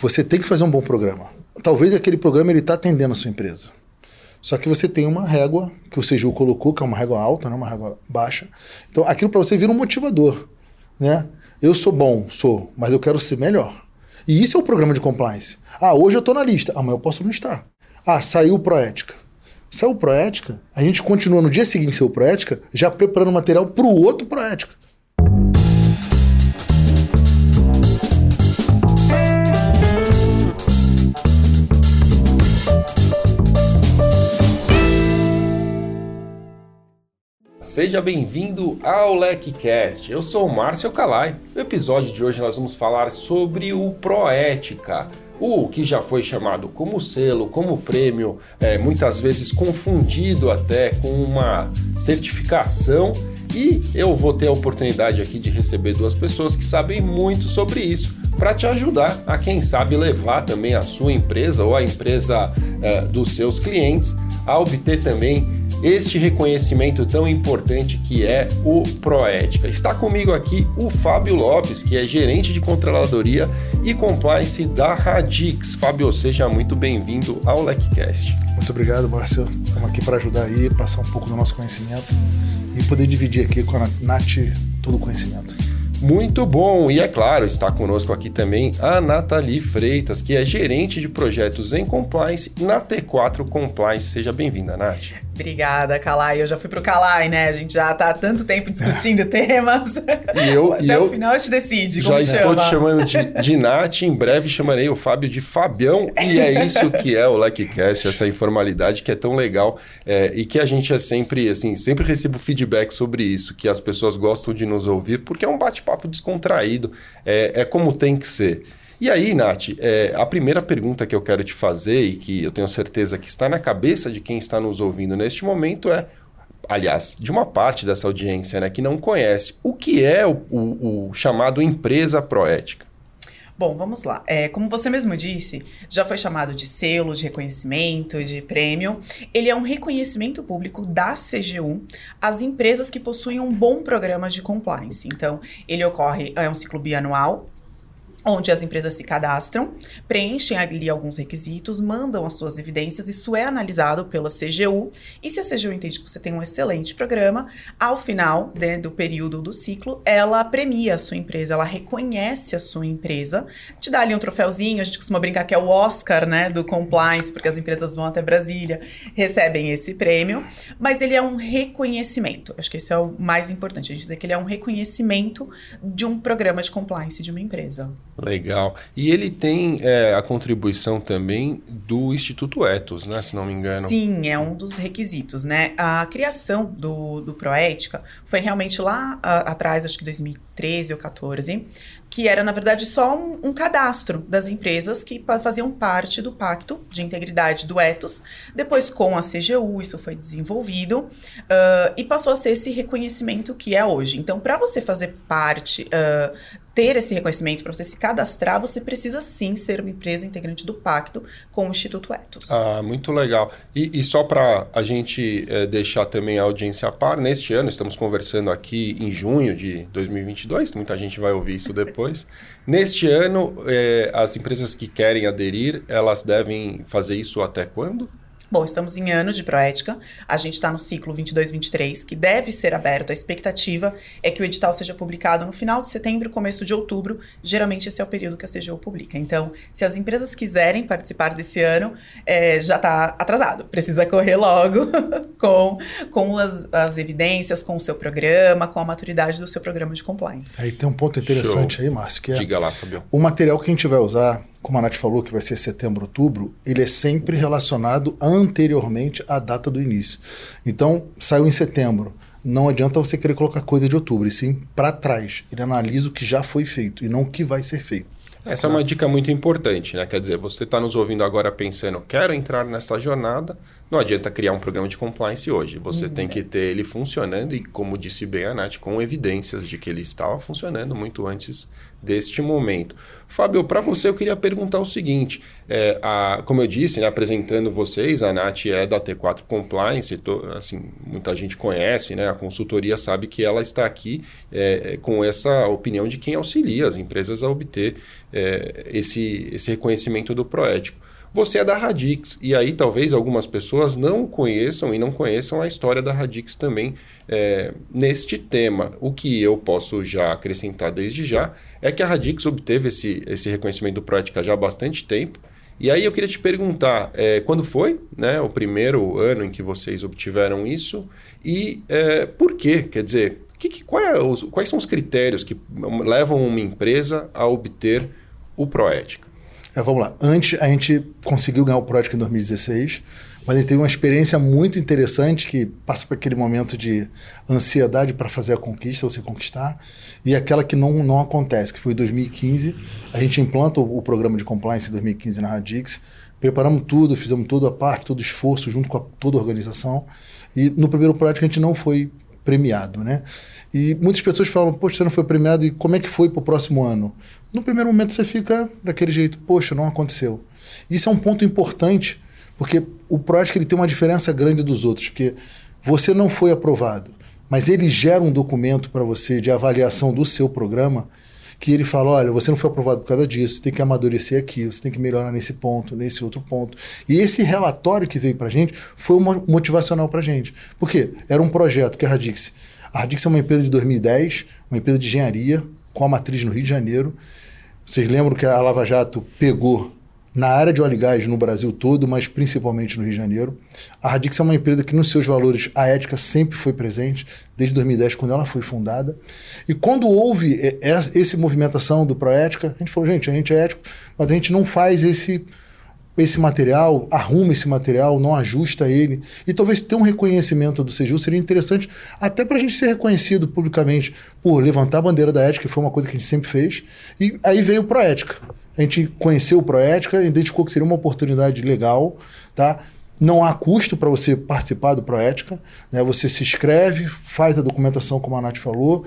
você tem que fazer um bom programa. Talvez aquele programa ele está atendendo a sua empresa. Só que você tem uma régua que o CGU colocou, que é uma régua alta, não uma régua baixa. Então, aquilo para você vira um motivador. Né? Eu sou bom, sou, mas eu quero ser melhor. E isso é o programa de compliance. Ah, hoje eu estou na lista, amanhã eu posso não estar. Ah, saiu Proética. Saiu Proética, a gente continua no dia seguinte saiu Proética, já preparando material para o outro Proética. Seja bem-vindo ao LecCast. Eu sou o Márcio Calai. No episódio de hoje nós vamos falar sobre o Proética, o que já foi chamado como selo, como prêmio, é, muitas vezes confundido até com uma certificação. E eu vou ter a oportunidade aqui de receber duas pessoas que sabem muito sobre isso para te ajudar a, quem sabe, levar também a sua empresa ou a empresa é, dos seus clientes a obter também este reconhecimento tão importante que é o Proética. Está comigo aqui o Fábio Lopes, que é gerente de controladoria e compliance da Radix. Fábio, seja muito bem-vindo ao LecCast. Muito obrigado, Márcio. Estamos aqui para ajudar aí, passar um pouco do nosso conhecimento e poder dividir aqui com a Nath todo o conhecimento. Muito bom! E é claro, está conosco aqui também a Nathalie Freitas, que é gerente de projetos em compliance na T4 Compliance. Seja bem-vinda, Nath. Obrigada, Calai. Eu já fui pro Calai, né? A gente já tá há tanto tempo discutindo temas. E eu, Até e eu o final a gente decide. Já estou chama. te chamando de, de Nath. Em breve chamarei o Fábio de Fabião. E é isso que é o LikeCast, essa informalidade que é tão legal é, e que a gente é sempre, assim, sempre recebo feedback sobre isso, que as pessoas gostam de nos ouvir, porque é um bate-papo descontraído, é, é como tem que ser. E aí, Nath, é, a primeira pergunta que eu quero te fazer e que eu tenho certeza que está na cabeça de quem está nos ouvindo neste momento é, aliás, de uma parte dessa audiência né, que não conhece, o que é o, o, o chamado empresa proética? Bom, vamos lá. É, como você mesmo disse, já foi chamado de selo, de reconhecimento, de prêmio. Ele é um reconhecimento público da CGU às empresas que possuem um bom programa de compliance. Então, ele ocorre, é um ciclo bianual, onde as empresas se cadastram, preenchem ali alguns requisitos, mandam as suas evidências, isso é analisado pela CGU, e se a CGU entende que você tem um excelente programa, ao final né, do período do ciclo, ela premia a sua empresa, ela reconhece a sua empresa, te dá ali um troféuzinho, a gente costuma brincar que é o Oscar, né, do compliance, porque as empresas vão até Brasília, recebem esse prêmio, mas ele é um reconhecimento, acho que esse é o mais importante, a gente dizer que ele é um reconhecimento de um programa de compliance de uma empresa. Legal. E ele tem é, a contribuição também do Instituto Etos, né? Se não me engano. Sim, é um dos requisitos, né? A criação do, do Proética foi realmente lá a, atrás, acho que 2013 ou 14, que era, na verdade, só um, um, cadastro das empresas que faziam parte do Pacto de Integridade do Etos. Depois, com a CGU, isso foi desenvolvido uh, e passou a ser esse reconhecimento que é hoje. Então, para você fazer parte uh, ter esse reconhecimento, para você se cadastrar, você precisa sim ser uma empresa integrante do pacto com o Instituto Etos. Ah, muito legal. E, e só para a gente é, deixar também a audiência a par, neste ano, estamos conversando aqui em junho de 2022, muita gente vai ouvir isso depois. neste ano, é, as empresas que querem aderir, elas devem fazer isso até quando? Bom, estamos em ano de proética, a gente está no ciclo 22-23, que deve ser aberto. A expectativa é que o edital seja publicado no final de setembro, começo de outubro. Geralmente esse é o período que a CGU publica. Então, se as empresas quiserem participar desse ano, é, já está atrasado. Precisa correr logo com, com as, as, evidências, com o seu programa, com a maturidade do seu programa de compliance. Aí tem um ponto interessante Show. aí, Márcio, que é Diga lá, Fabio. o material que a gente vai usar como a Nath falou, que vai ser setembro, outubro, ele é sempre relacionado anteriormente à data do início. Então, saiu em setembro. Não adianta você querer colocar coisa de outubro, e sim para trás. Ele analisa o que já foi feito e não o que vai ser feito. Essa é uma dica muito importante, né? Quer dizer, você está nos ouvindo agora pensando, quero entrar nessa jornada, Não adianta criar um programa de compliance hoje. Você uhum. tem que ter ele funcionando e, como disse bem a Nath, com evidências de que ele estava funcionando muito antes deste momento. Fábio, para você eu queria perguntar o seguinte: é, a, como eu disse, né, apresentando vocês, a Nath é da T4 Compliance, to, assim, muita gente conhece, né, a consultoria sabe que ela está aqui é, com essa opinião de quem auxilia as empresas a obter é, esse, esse reconhecimento do proético. Você é da Radix, e aí talvez algumas pessoas não conheçam e não conheçam a história da Radix também é, neste tema. O que eu posso já acrescentar desde já é que a Radix obteve esse, esse reconhecimento do Proética já há bastante tempo. E aí eu queria te perguntar, é, quando foi né, o primeiro ano em que vocês obtiveram isso e é, por quê? Quer dizer, que, que, é os, quais são os critérios que levam uma empresa a obter o Proética? É, vamos lá. Antes, a gente conseguiu ganhar o Project em 2016, mas a gente teve uma experiência muito interessante que passa por aquele momento de ansiedade para fazer a conquista, você conquistar, e aquela que não, não acontece, que foi em 2015. A gente implanta o, o programa de compliance em 2015 na Radix, preparamos tudo, fizemos toda a parte, todo o esforço junto com a, toda a organização, e no primeiro Project a gente não foi premiado, né? E muitas pessoas falam, poxa, você não foi premiado, e como é que foi para o próximo ano? No primeiro momento você fica daquele jeito, poxa, não aconteceu. Isso é um ponto importante, porque o PROESC ele tem uma diferença grande dos outros, porque você não foi aprovado, mas ele gera um documento para você de avaliação do seu programa, que ele fala, olha, você não foi aprovado por causa disso, você tem que amadurecer aqui, você tem que melhorar nesse ponto, nesse outro ponto. E esse relatório que veio para a gente foi motivacional para a gente. Por quê? Era um projeto que a Radix a Radix é uma empresa de 2010, uma empresa de engenharia, com a matriz no Rio de Janeiro. Vocês lembram que a Lava Jato pegou na área de óleo e gás no Brasil todo, mas principalmente no Rio de Janeiro. A Radix é uma empresa que, nos seus valores, a ética sempre foi presente, desde 2010, quando ela foi fundada. E quando houve essa movimentação do Proética, a gente falou, gente, a gente é ético, mas a gente não faz esse esse material, arruma esse material, não ajusta ele. E talvez ter um reconhecimento do CGU seria interessante, até para a gente ser reconhecido publicamente por levantar a bandeira da ética, que foi uma coisa que a gente sempre fez. E aí veio o Proética. A gente conheceu o Proética, identificou que seria uma oportunidade legal, tá? Não há custo para você participar do Proética. Né? Você se inscreve, faz a documentação, como a Nath falou,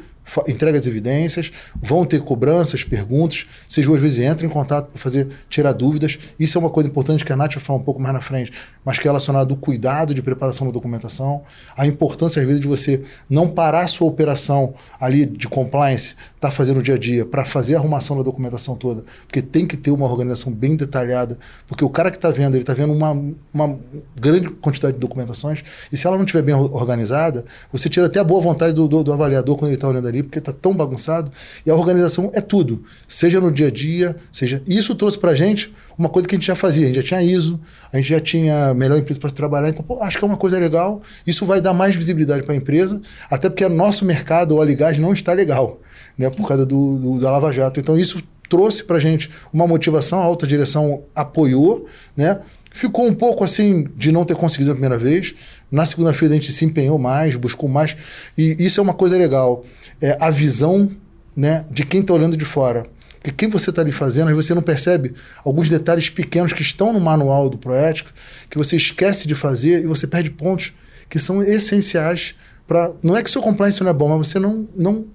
entrega as evidências, vão ter cobranças, perguntas, vocês duas vezes entram em contato para fazer, tirar dúvidas. Isso é uma coisa importante que a Nath vai falar um pouco mais na frente, mas que é relacionado ao cuidado de preparação da documentação, a importância, às vezes, de você não parar a sua operação ali de compliance, tá fazendo o dia a dia, para fazer a arrumação da documentação toda, porque tem que ter uma organização bem detalhada, porque o cara que está vendo, ele está vendo uma, uma grande quantidade de documentações, e se ela não estiver bem organizada, você tira até a boa vontade do, do, do avaliador quando ele está olhando ali, porque está tão bagunçado. E a organização é tudo, seja no dia a dia, seja. E isso trouxe para a gente uma coisa que a gente já fazia. A gente já tinha ISO, a gente já tinha melhor empresa para trabalhar. Então, pô, acho que é uma coisa legal. Isso vai dar mais visibilidade para a empresa, até porque o nosso mercado, o Aligás, não está legal, né, por causa do, do da Lava Jato. Então, isso trouxe para a gente uma motivação, a alta direção apoiou, né? Ficou um pouco assim de não ter conseguido a primeira vez. Na segunda-feira a gente se empenhou mais, buscou mais. E isso é uma coisa legal é, a visão né, de quem está olhando de fora. Porque quem você está ali fazendo, aí você não percebe alguns detalhes pequenos que estão no manual do Proético, que você esquece de fazer e você perde pontos que são essenciais para. Não é que seu compliance não é bom, mas você não, não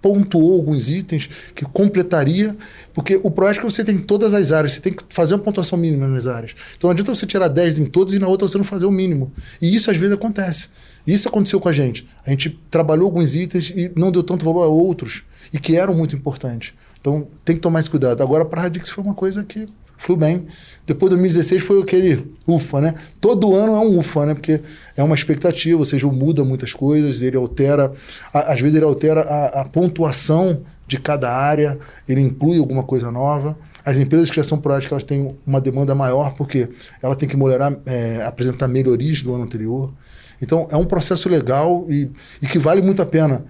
pontuou alguns itens que completaria, porque o Proético você tem todas as áreas, você tem que fazer uma pontuação mínima nas áreas. Então não adianta você tirar 10 em todas e na outra você não fazer o mínimo. E isso às vezes acontece. Isso aconteceu com a gente. A gente trabalhou alguns itens e não deu tanto valor a outros e que eram muito importantes. Então tem que tomar esse cuidado. Agora, para a Radix foi uma coisa que foi bem. Depois de 2016 foi aquele ufa, né? Todo ano é um ufa, né? Porque é uma expectativa, ou seja, muda muitas coisas, ele altera, às vezes ele altera a, a pontuação de cada área, ele inclui alguma coisa nova. As empresas que já são práticas, elas têm uma demanda maior porque ela tem que melhorar, é, apresentar melhorias do ano anterior. Então, é um processo legal e, e que vale muito a pena.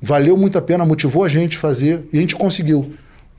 Valeu muito a pena, motivou a gente fazer e a gente conseguiu.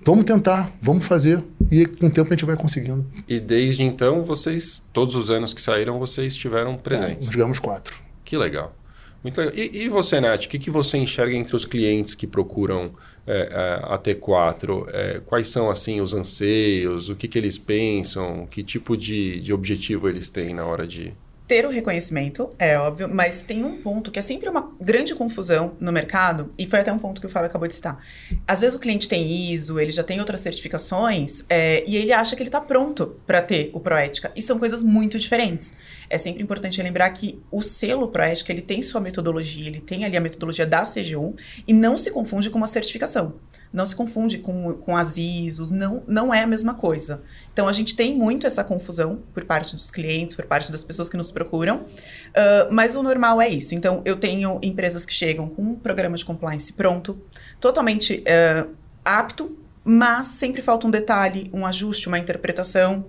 Vamos tentar, vamos fazer e com o tempo a gente vai conseguindo. E desde então, vocês, todos os anos que saíram, vocês estiveram presentes? É, digamos quatro. Que legal. Muito legal. E, e você, Nath, o que, que você enxerga entre os clientes que procuram é, é a T4? É, quais são, assim, os anseios? O que, que eles pensam? Que tipo de, de objetivo eles têm na hora de ter o reconhecimento, é óbvio, mas tem um ponto que é sempre uma grande confusão no mercado, e foi até um ponto que o Fábio acabou de citar. Às vezes o cliente tem ISO, ele já tem outras certificações, é, e ele acha que ele está pronto para ter o Proética, e são coisas muito diferentes. É sempre importante lembrar que o selo Proética, ele tem sua metodologia, ele tem ali a metodologia da CGU, e não se confunde com uma certificação não se confunde com, com as ISOs, não, não é a mesma coisa. Então, a gente tem muito essa confusão por parte dos clientes, por parte das pessoas que nos procuram, uh, mas o normal é isso. Então, eu tenho empresas que chegam com um programa de compliance pronto, totalmente uh, apto, mas sempre falta um detalhe, um ajuste, uma interpretação.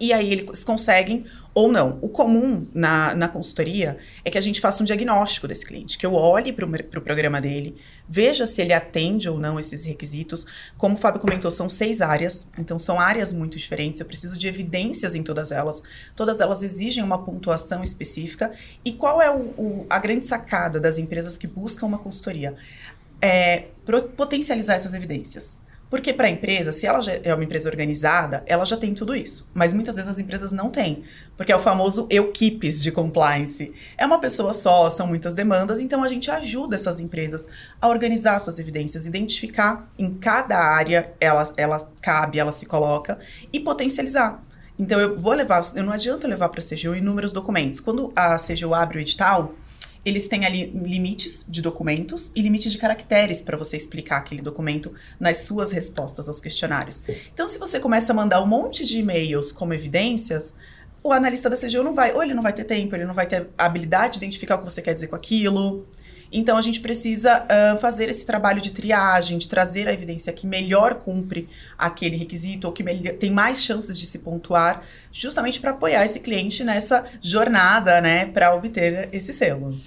E aí eles conseguem ou não. O comum na, na consultoria é que a gente faça um diagnóstico desse cliente, que eu olhe para o pro programa dele, veja se ele atende ou não esses requisitos. Como o Fábio comentou, são seis áreas, então são áreas muito diferentes, eu preciso de evidências em todas elas. Todas elas exigem uma pontuação específica. E qual é o, o, a grande sacada das empresas que buscam uma consultoria? É potencializar essas evidências. Porque para a empresa, se ela é uma empresa organizada, ela já tem tudo isso. Mas muitas vezes as empresas não têm. Porque é o famoso equipes de compliance. É uma pessoa só, são muitas demandas, então a gente ajuda essas empresas a organizar suas evidências, identificar em cada área ela, ela cabe, ela se coloca e potencializar. Então eu vou levar, eu não adianta levar para a CGU inúmeros documentos. Quando a CGU abre o edital, eles têm ali limites de documentos e limites de caracteres para você explicar aquele documento nas suas respostas aos questionários. Então, se você começa a mandar um monte de e-mails como evidências, o analista da CGU não vai, ou ele não vai ter tempo, ele não vai ter a habilidade de identificar o que você quer dizer com aquilo. Então, a gente precisa uh, fazer esse trabalho de triagem, de trazer a evidência que melhor cumpre aquele requisito ou que tem mais chances de se pontuar, justamente para apoiar esse cliente nessa jornada, né, para obter esse selo.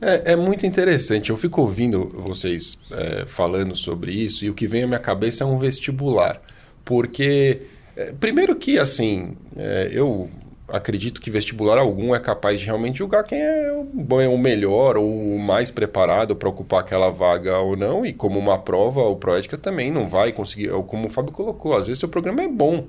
É, é, muito interessante. Eu fico ouvindo vocês é, falando sobre isso e o que vem à minha cabeça é um vestibular. Porque, é, primeiro que, assim, é, eu acredito que vestibular algum é capaz de realmente julgar quem é o, melhor ou o mais preparado para ocupar aquela vaga ou não. E como uma prova, o Proética também não vai conseguir. Como o Fábio colocou, às vezes seu programa é bom,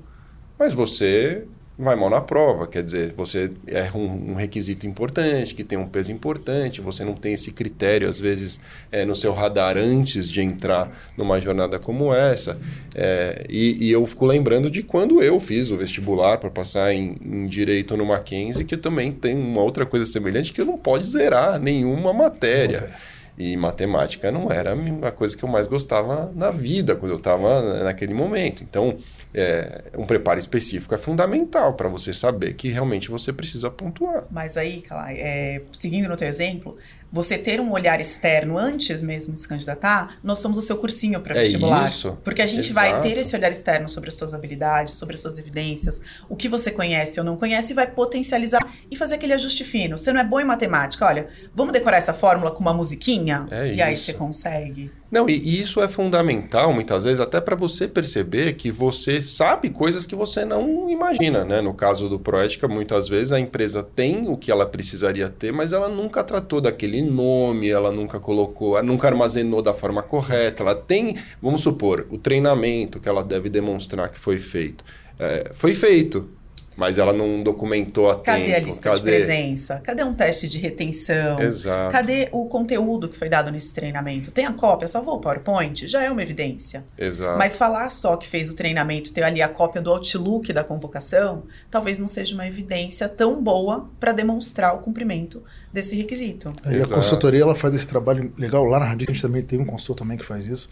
mas você vai mal na prova. Quer dizer, você é um, um, requisito importante, que tem um peso importante, você não tem esse critério, às vezes, é, no seu radar antes de entrar numa jornada como essa. É, e, e, eu fico lembrando de quando eu fiz o vestibular para passar em, em, Direito no Mackenzie, que também tem uma outra coisa semelhante, que não pode zerar nenhuma matéria. E matemática não era a coisa que eu mais gostava na vida, quando eu estava naquele momento. Então, é, um preparo específico é fundamental para você saber que realmente você precisa pontuar. Mas aí, Calai, é, seguindo no teu exemplo, você ter um olhar externo antes mesmo de se candidatar, nós somos o seu cursinho para vestibular. É isso. Porque a gente Exato. vai ter esse olhar externo sobre as suas habilidades, sobre as suas evidências, o que você conhece ou não conhece, e vai potencializar e fazer aquele ajuste fino. Você não é bom em matemática, olha, vamos decorar essa fórmula com uma musiquinha? É e isso. aí você consegue. Não, e, isso é fundamental, muitas vezes, até para você perceber que você sabe coisas que você não imagina, né? No caso do Proética, muitas vezes a empresa tem o que ela precisaria ter, mas ela nunca tratou daquele nome, ela nunca colocou, nunca armazenou da forma correta. Ela tem, vamos supor, o treinamento que ela deve demonstrar que foi feito. É, foi feito, mas ela não documentou a Cadê tempo. a lista Cadê? de presença? Cadê um teste de retenção? Exato. Cadê o conteúdo que foi dado nesse treinamento? Tem a cópia? Salvou o PowerPoint? Já é uma evidência. Exato. Mas falar só que fez o treinamento, ter ali a cópia do Outlook da convocação, talvez não seja uma evidência tão boa para demonstrar o cumprimento desse requisito. E a consultoria ela faz esse trabalho legal. Lá na Radix a gente também tem um consultor também que faz isso.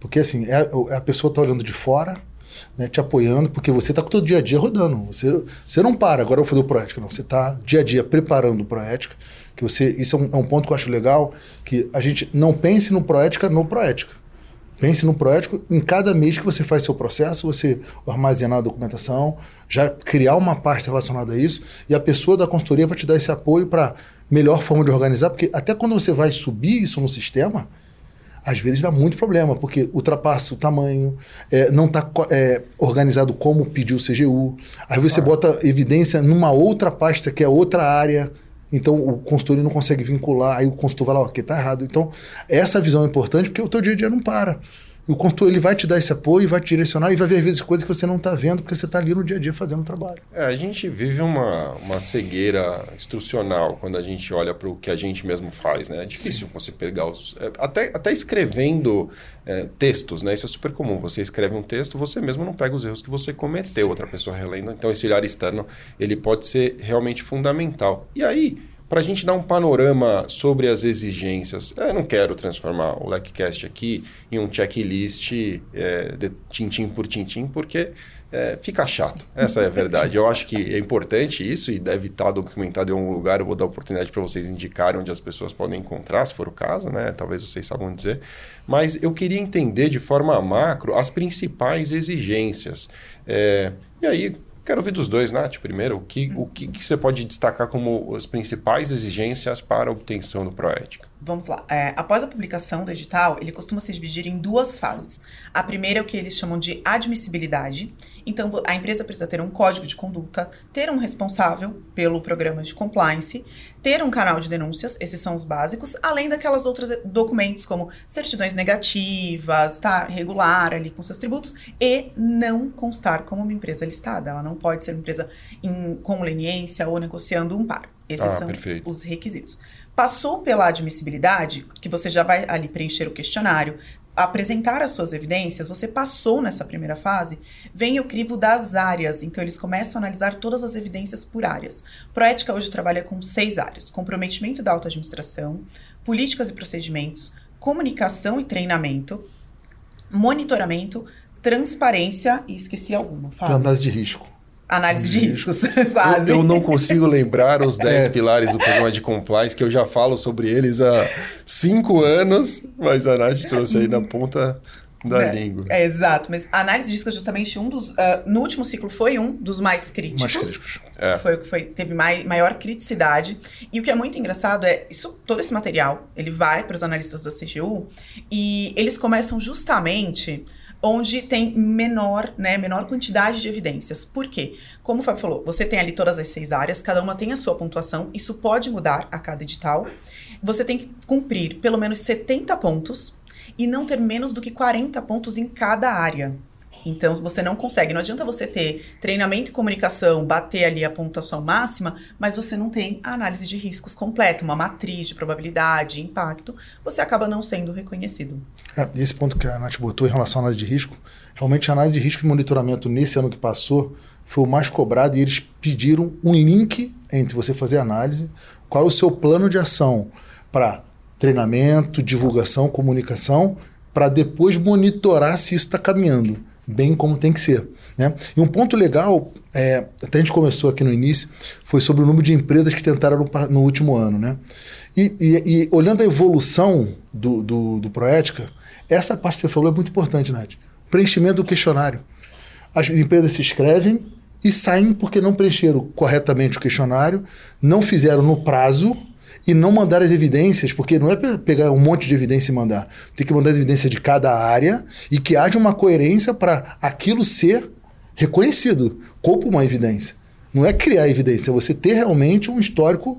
Porque assim, é, a pessoa está olhando de fora né, te apoiando, porque você está com o dia a dia rodando. Você, você não para, agora eu vou fazer o Proética, não. Você está dia a dia preparando o Proética. Que você, isso é um, é um, ponto que eu acho legal, que a gente não pense no Proética no Proética. Pense no Proético em cada mês que você faz seu processo, você armazenar a documentação, já criar uma parte relacionada a isso, e a pessoa da consultoria vai te dar esse apoio para melhor forma de organizar, porque até quando você vai subir isso no sistema, às vezes dá muito problema, porque ultrapassa o tamanho, é, não está é, organizado como pediu o CGU. Aí você ah. bota evidência numa outra pasta que é outra área. Então o consultor não consegue vincular, aí o consultor vai lá, ó, que está errado. Então, essa visão é importante porque o teu dia a dia não para. O consultor ele vai te dar esse apoio, vai te direcionar e vai ver às vezes coisas que você não está vendo porque você está ali no dia a dia fazendo o trabalho. É, a gente vive uma, uma cegueira instrucional quando a gente olha para o que a gente mesmo faz, né? É difícil Sim. você pegar os... É, até, até escrevendo é, textos, né? Isso é super comum. Você escreve um texto, você mesmo não pega os erros que você cometeu, Sim. outra pessoa relendo. Então esse olhar externo, ele pode ser realmente fundamental. E aí para a gente dar um panorama sobre as exigências. Eu não quero transformar o LECCast aqui em um checklist é, de tintim por tintim, porque é, fica chato. Essa é a verdade. Eu acho que é importante isso e deve estar documentado em algum lugar. Eu vou dar oportunidade para vocês indicarem onde as pessoas podem encontrar, se for o caso, né? Talvez vocês saibam dizer. Mas eu queria entender de forma macro as principais exigências. É, e aí, Quero ouvir dos dois, Nath, primeiro. O que, o que, que você pode destacar como as principais exigências para a obtenção do Proética? Vamos lá. É, após a publicação do edital, ele costuma se dividir em duas fases. A primeira é o que eles chamam de admissibilidade. Então, a empresa precisa ter um código de conduta, ter um responsável pelo programa de compliance, ter um canal de denúncias, esses são os básicos, além daquelas outras documentos como certidões negativas, tá, regular ali com seus tributos, e não constar como uma empresa listada. Ela não pode ser uma empresa em, com leniência ou negociando um par. Esses ah, são perfeito. os requisitos. Passou pela admissibilidade, que você já vai ali preencher o questionário, apresentar as suas evidências, você passou nessa primeira fase, vem o crivo das áreas. Então, eles começam a analisar todas as evidências por áreas. Proética hoje trabalha com seis áreas: comprometimento da auto-administração, políticas e procedimentos, comunicação e treinamento, monitoramento, transparência e esqueci alguma. Fala. Análise de risco. Análise de riscos, quase. Eu, eu, não consigo lembrar os 10 é. pilares do programa de compliance, que eu já falo sobre eles há cinco anos, mas a Nath trouxe aí na ponta da é, língua. É, exato, mas a análise de risco é justamente um dos. Uh, no último ciclo foi um dos mais críticos. Mais críticos. É. Foi o que foi, teve mai, maior criticidade. E o que é muito engraçado é isso, todo esse material ele vai para os analistas da CGU e eles começam justamente onde tem menor, né, menor quantidade de evidências. Por quê? Como o Fábio falou, você tem ali todas as seis áreas, cada uma tem a sua pontuação, isso pode mudar a cada edital. Você tem que cumprir pelo menos 70 pontos e não ter menos do que 40 pontos em cada área. Então, você não consegue. Não adianta você ter treinamento e comunicação, bater ali a pontuação máxima, mas você não tem a análise de riscos completa, uma matriz de probabilidade, impacto, você acaba não sendo reconhecido. É, esse ponto que a Nath botou em relação à análise de risco, realmente a análise de risco e monitoramento nesse ano que passou foi o mais cobrado e eles pediram um link entre você fazer análise, qual é o seu plano de ação para treinamento, divulgação, comunicação, para depois monitorar se isso está caminhando bem como tem que ser. Né? E um ponto legal, é, até a gente começou aqui no início, foi sobre o número de empresas que tentaram no, no último ano. Né? E, e, e, olhando a evolução do, do, do Proética, essa parte que você falou é muito importante, Nath. Preenchimento do questionário. As empresas se inscrevem e saem porque não preencheram corretamente o questionário, não fizeram no prazo e não mandar as evidências, porque não é pegar um monte de evidência e mandar. Tem que mandar as evidências de cada área e que haja uma coerência para aquilo ser reconhecido como uma evidência. Não é criar evidência, é você ter realmente um histórico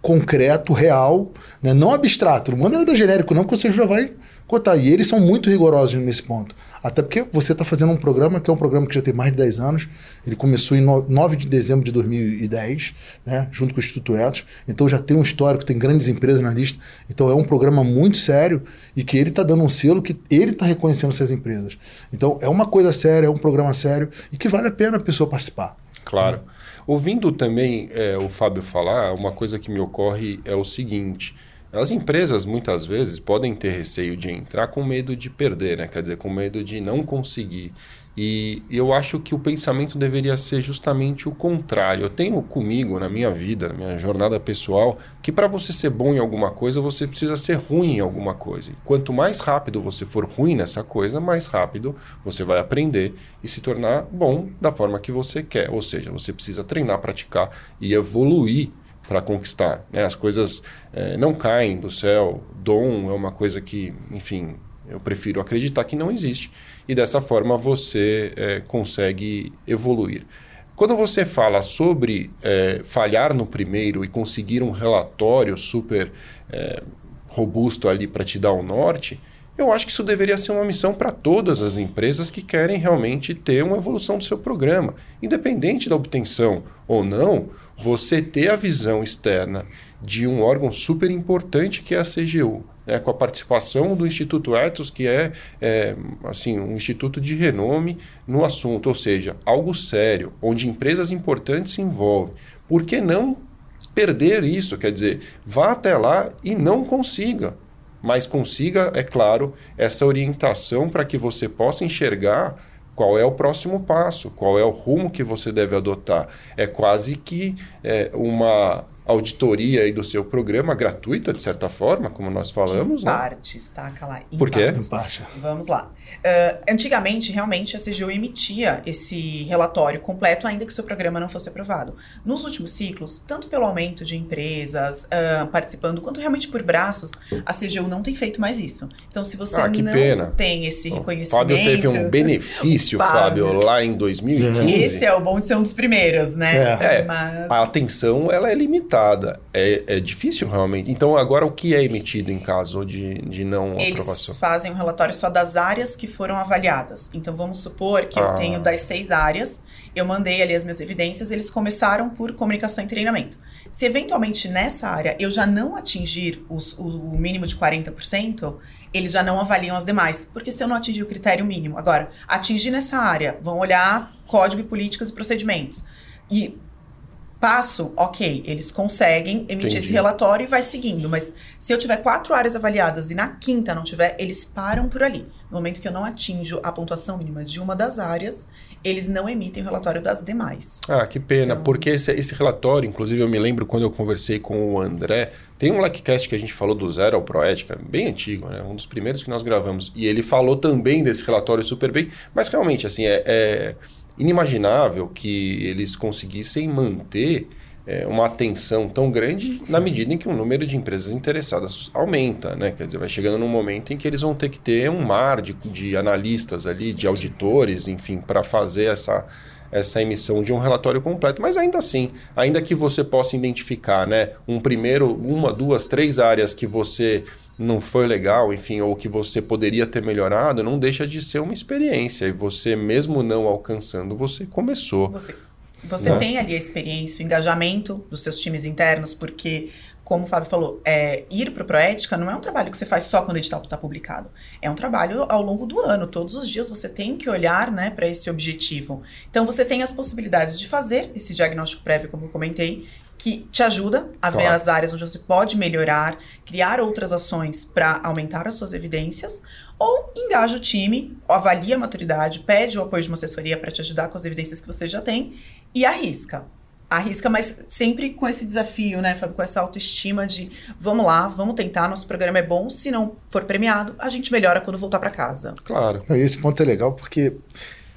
concreto, real, né? não abstrato. Não manda nada genérico, não, porque você já vai cotar. E eles são muito rigorosos nesse ponto. Até porque você está fazendo um programa que é um programa que já tem mais de 10 anos. Ele começou em 9 de dezembro de 2010, né, junto com o Instituto Etos. Então já tem um histórico, tem grandes empresas na lista. Então é um programa muito sério e que ele está dando um selo que ele está reconhecendo essas empresas. Então é uma coisa séria, é um programa sério e que vale a pena a pessoa participar. Claro. Ouvindo também é, o Fábio falar, uma coisa que me ocorre é o seguinte. As empresas muitas vezes podem ter receio de entrar com medo de perder, né? quer dizer, com medo de não conseguir. E eu acho que o pensamento deveria ser justamente o contrário. Eu tenho comigo na minha vida, na minha jornada pessoal, que para você ser bom em alguma coisa, você precisa ser ruim em alguma coisa. E quanto mais rápido você for ruim nessa coisa, mais rápido você vai aprender e se tornar bom da forma que você quer. Ou seja, você precisa treinar, praticar e evoluir para conquistar. Né? As coisas é, não caem do céu. Dom é uma coisa que, enfim, eu prefiro acreditar que não existe. E dessa forma você é, consegue evoluir. Quando você fala sobre é, falhar no primeiro e conseguir um relatório super robusto ali para te dar o norte, Eu acho que isso deveria ser uma missão para todas as empresas que querem realmente ter uma evolução do seu programa. Independente da obtenção ou não, você ter a visão externa de um órgão super importante que é a CGU, né, com a participação do Instituto Ethos, que é, é, assim um instituto de renome no assunto, ou seja, algo sério, onde empresas importantes se envolvem. Por que não perder isso? Quer dizer, vá até lá e não consiga, mas consiga, é claro, essa orientação para que você possa enxergar qual é o próximo passo, qual é o rumo que você deve adotar. É quase que é, uma auditoria aí do seu programa, gratuita, de certa forma, como nós falamos. Em né? partes, tá, Calai? Em Por quê? partes. Vamos lá. Uh, antigamente, realmente, a CGU emitia esse relatório completo, ainda que o seu programa não fosse aprovado. Nos últimos ciclos, tanto pelo aumento de empresas uh, participando, quanto realmente por braços, a CGU não tem feito mais isso. Então, se você Ah, que não pena. tem esse O reconhecimento... Fábio teve um benefício, Fábio. Fábio, lá em 2015. Esse é o bom de ser um dos primeiros, né? É. Mas... A atenção ela é limitada. É, é difícil realmente. Então, agora o que é emitido em caso de, de não aprovação? Eles fazem um relatório só das áreas que foram avaliadas. Então, vamos supor que Ah. eu tenho das seis áreas, eu mandei ali as minhas evidências, eles começaram por comunicação e treinamento. Se eventualmente nessa área eu já não atingir os- o, o mínimo de 40%, eles já não avaliam as demais. Porque se eu não atingir o critério mínimo, agora, atingir nessa área, vão olhar código e políticas e procedimentos. E passo, ok, eles conseguem emitir Entendi. esse relatório e vai seguindo. Mas se eu tiver quatro áreas avaliadas e na quinta não tiver, eles param por ali. No momento que eu não atinjo a pontuação mínima de uma das áreas, eles não emitem o relatório das demais. Ah, que pena, Então- porque esse, esse relatório, inclusive eu me lembro quando eu conversei com o André, tem um LackCast que a gente falou do Zero ao Proética, bem antigo, né? um dos primeiros que nós gravamos, e ele falou também desse relatório super bem, mas realmente, assim, é, é inimaginável que eles conseguissem manter é, uma atenção tão grande na medida em que o número de empresas interessadas aumenta, né? Quer dizer, vai chegando num momento em que eles vão ter que ter um mar de, de analistas ali, de auditores, enfim, para fazer essa, essa emissão de um relatório completo. Mas ainda assim, ainda que você possa identificar, né, um primeiro, uma, duas, três áreas que você não foi legal, enfim, ou que você poderia ter melhorado, não deixa de ser uma experiência. E você, mesmo não alcançando, você começou. Você, você Né? tem ali a experiência, o engajamento dos seus times internos, porque, como o Fábio falou, é, ir para o Proética não é um trabalho que você faz só quando o edital está publicado. É um trabalho ao longo do ano. Todos os dias você tem que olhar né, para esse objetivo. Então, você tem as possibilidades de fazer esse diagnóstico prévio, como eu comentei, que te ajuda a ver Claro. as áreas onde você pode melhorar, criar outras ações para aumentar as suas evidências, ou engaja o time, avalia a maturidade, pede o apoio de uma assessoria para te ajudar com as evidências que você já tem e arrisca. Arrisca, mas sempre com esse desafio, né, Fábio? Com essa autoestima de vamos lá, vamos tentar, nosso programa é bom, se não for premiado, a gente melhora quando voltar para casa. Claro. Não, e esse ponto é legal porque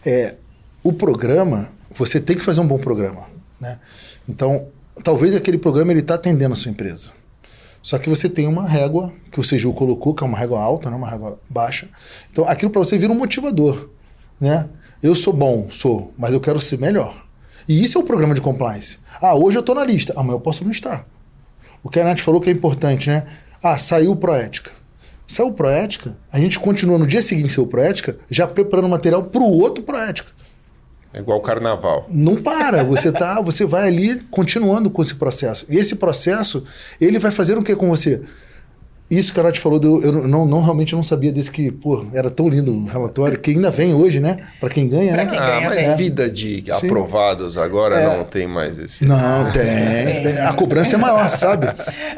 é, o programa, você tem que fazer um bom programa. Né? Então, talvez aquele programa ele está atendendo a sua empresa. Só que você tem uma régua que o CGU colocou, que é uma régua alta, não uma régua baixa. Então, aquilo para você vira um motivador. Né? Eu sou bom, sou, mas eu quero ser melhor. E isso é o programa de compliance. Ah, hoje eu estou na lista, amanhã eu posso não estar. O que a Nath falou que é importante, né? Ah, saiu Proética. Saiu Proética, a gente continua no dia seguinte o Proética, já preparando material para o outro Proética. É igual carnaval. Não para, você tá, você vai ali continuando com esse processo. E esse processo, ele vai fazer o que com você? Isso que a Nath falou, do- eu não, não realmente não sabia desse que, pô, era tão lindo o relatório, que ainda vem hoje, né? Para quem ganha, Pra né? quem ah, ganha mas bem. vida de Sim. aprovados agora É. não tem mais esse. Não, tem, tem. A cobrança é maior, sabe?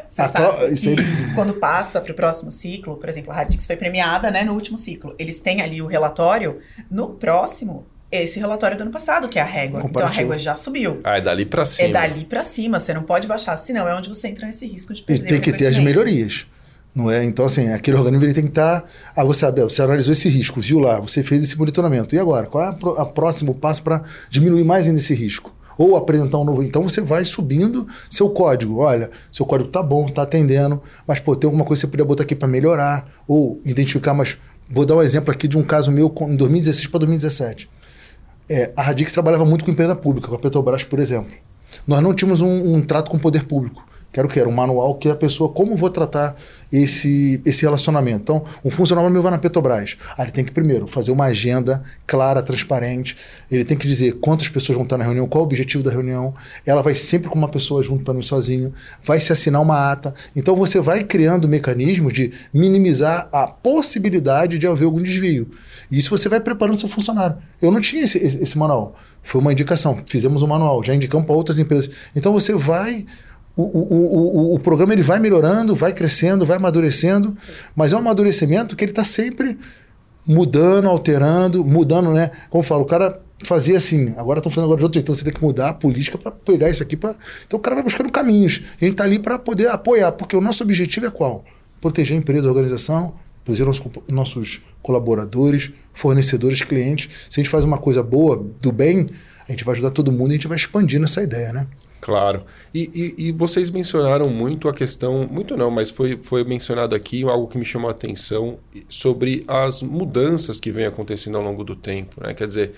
Você A sabe isso aí- quando passa para o próximo ciclo, por exemplo, a Radix foi premiada né, no último ciclo. Eles têm ali o relatório. No próximo, esse relatório do ano passado, que é a régua. Então a régua já subiu. Ah, é dali pra cima. É dali para cima, você não pode baixar, senão é onde você entra nesse risco de E perder tem o que ter as melhorias. Não é? Então, assim, aquele organismo ele tem que estar. Ah, você, Abel, você analisou esse risco, viu lá, você fez esse monitoramento. E agora? Qual é a próximo passo para diminuir mais ainda esse risco? Ou apresentar um novo. Então você vai subindo seu código. Olha, seu código tá bom, tá atendendo, mas pô, tem alguma coisa que você poderia botar aqui para melhorar, ou identificar, mas. Vou dar um exemplo aqui de um caso meu com- em 2016 para 2017. É, a Radix trabalhava muito com empresa pública, com a Petrobras, por exemplo. Nós não tínhamos um, um trato com o poder público, Quero que era um manual que a pessoa, como vou tratar esse, esse relacionamento. Então, um funcionário meu vai na Petrobras. Ah, ele tem que primeiro fazer uma agenda clara, transparente. Ele tem que dizer quantas pessoas vão estar na reunião, qual o objetivo da reunião. Ela vai sempre com uma pessoa junto para não ir sozinho. Vai se assinar uma ata. Então, você vai criando mecanismos de minimizar a possibilidade de haver algum desvio. Isso você vai preparando seu funcionário. Eu não tinha esse, esse, esse manual. Foi uma indicação. Fizemos um manual, já indicamos para outras empresas. Então, você vai o, o, o, o programa ele vai melhorando, vai crescendo, vai amadurecendo, mas é um amadurecimento que ele está sempre mudando, alterando, mudando, né? Como eu falo, o cara fazia assim, agora estão fazendo agora de outro jeito, então você tem que mudar a política para pegar isso aqui. Pra... Então o cara vai buscando caminhos. A gente está ali para poder apoiar, porque o nosso objetivo é qual? Proteger a empresa, a organização, proteger nossos, nossos colaboradores, fornecedores, clientes. Se a gente faz uma coisa boa, do bem, a gente vai ajudar todo mundo e a gente vai expandindo essa ideia, né? Claro. E, e, e, vocês mencionaram muito a questão, muito não, mas foi, foi mencionado aqui algo que me chamou a atenção sobre as mudanças que vêm acontecendo ao longo do tempo. Né? Quer dizer,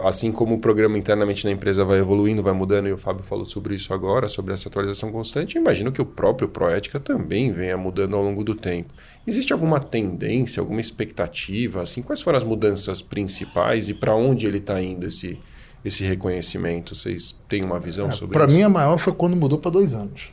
assim como o programa internamente na empresa vai evoluindo, vai mudando, e o Fábio falou sobre isso agora, sobre essa atualização constante, imagino que o próprio Proética também venha mudando ao longo do tempo. Existe alguma tendência, alguma expectativa? Assim, quais foram as mudanças principais e para onde ele está indo esse esse reconhecimento? Vocês têm uma visão é, sobre pra isso? Para mim, a maior foi quando mudou para dois anos.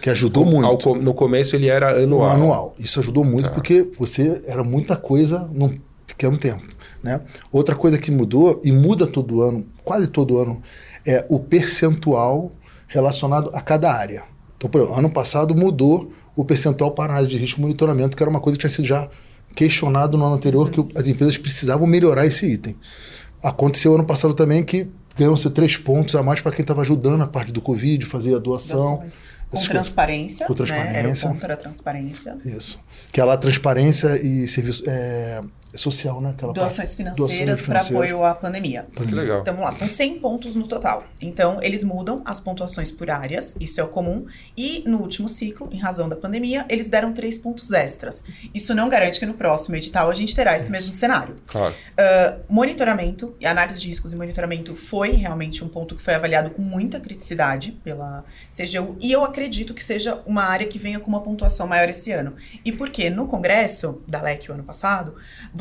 Que ajudou muito. Ao, no começo ele era anual. Um anual. Isso ajudou muito tá. porque você era muita coisa num pequeno tempo. Né? Outra coisa que mudou, e muda todo ano, quase todo ano, é o percentual relacionado a cada área. Então, por exemplo, ano passado mudou o percentual para análise de risco e monitoramento, que era uma coisa que tinha sido já questionado no ano anterior, que as empresas precisavam melhorar esse item. Aconteceu ano passado também que ganhou-se três pontos a mais para quem estava ajudando a parte do Covid, fazer a doação. Com transparência. Com transparência. Né? Era o ponto, era transparência. Isso. Que é lá transparência e serviço. É, social, né? Aquela doações financeiras para apoio à pandemia. Que legal. Então vamos lá, são 100 pontos no total. Então eles mudam as pontuações por áreas, isso é o comum. E no último ciclo, em razão da pandemia, eles deram três pontos extras. Isso não garante que no próximo edital a gente terá esse isso. mesmo cenário. Claro. Uh, monitoramento e análise de riscos e monitoramento foi realmente um ponto que foi avaliado com muita criticidade pela CGU e eu acredito que seja uma área que venha com uma pontuação maior esse ano. E porque no congresso da LEC o ano passado,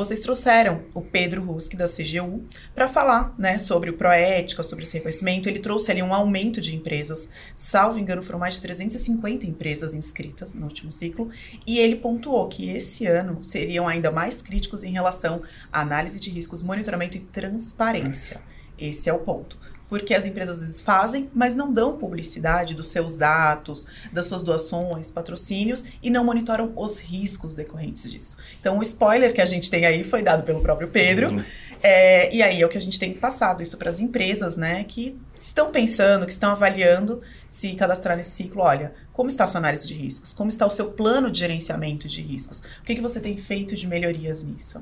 vocês trouxeram o Pedro Ruski, da CGU, para falar né, sobre o Proética, sobre esse reconhecimento. Ele trouxe ali um aumento de empresas, salvo engano, foram mais de 350 empresas inscritas no último ciclo, e ele pontuou que esse ano seriam ainda mais críticos em relação à análise de riscos, monitoramento e transparência. Esse é o ponto porque as empresas às vezes fazem, mas não dão publicidade dos seus atos, das suas doações, patrocínios e não monitoram os riscos decorrentes disso. Então, o spoiler que a gente tem aí foi dado pelo próprio Pedro. É, e aí é o que a gente tem passado isso para as empresas, né, que estão pensando, que estão avaliando se cadastrar nesse ciclo. Olha, como está a sua análise de riscos? Como está o seu plano de gerenciamento de riscos? O que, que você tem feito de melhorias nisso?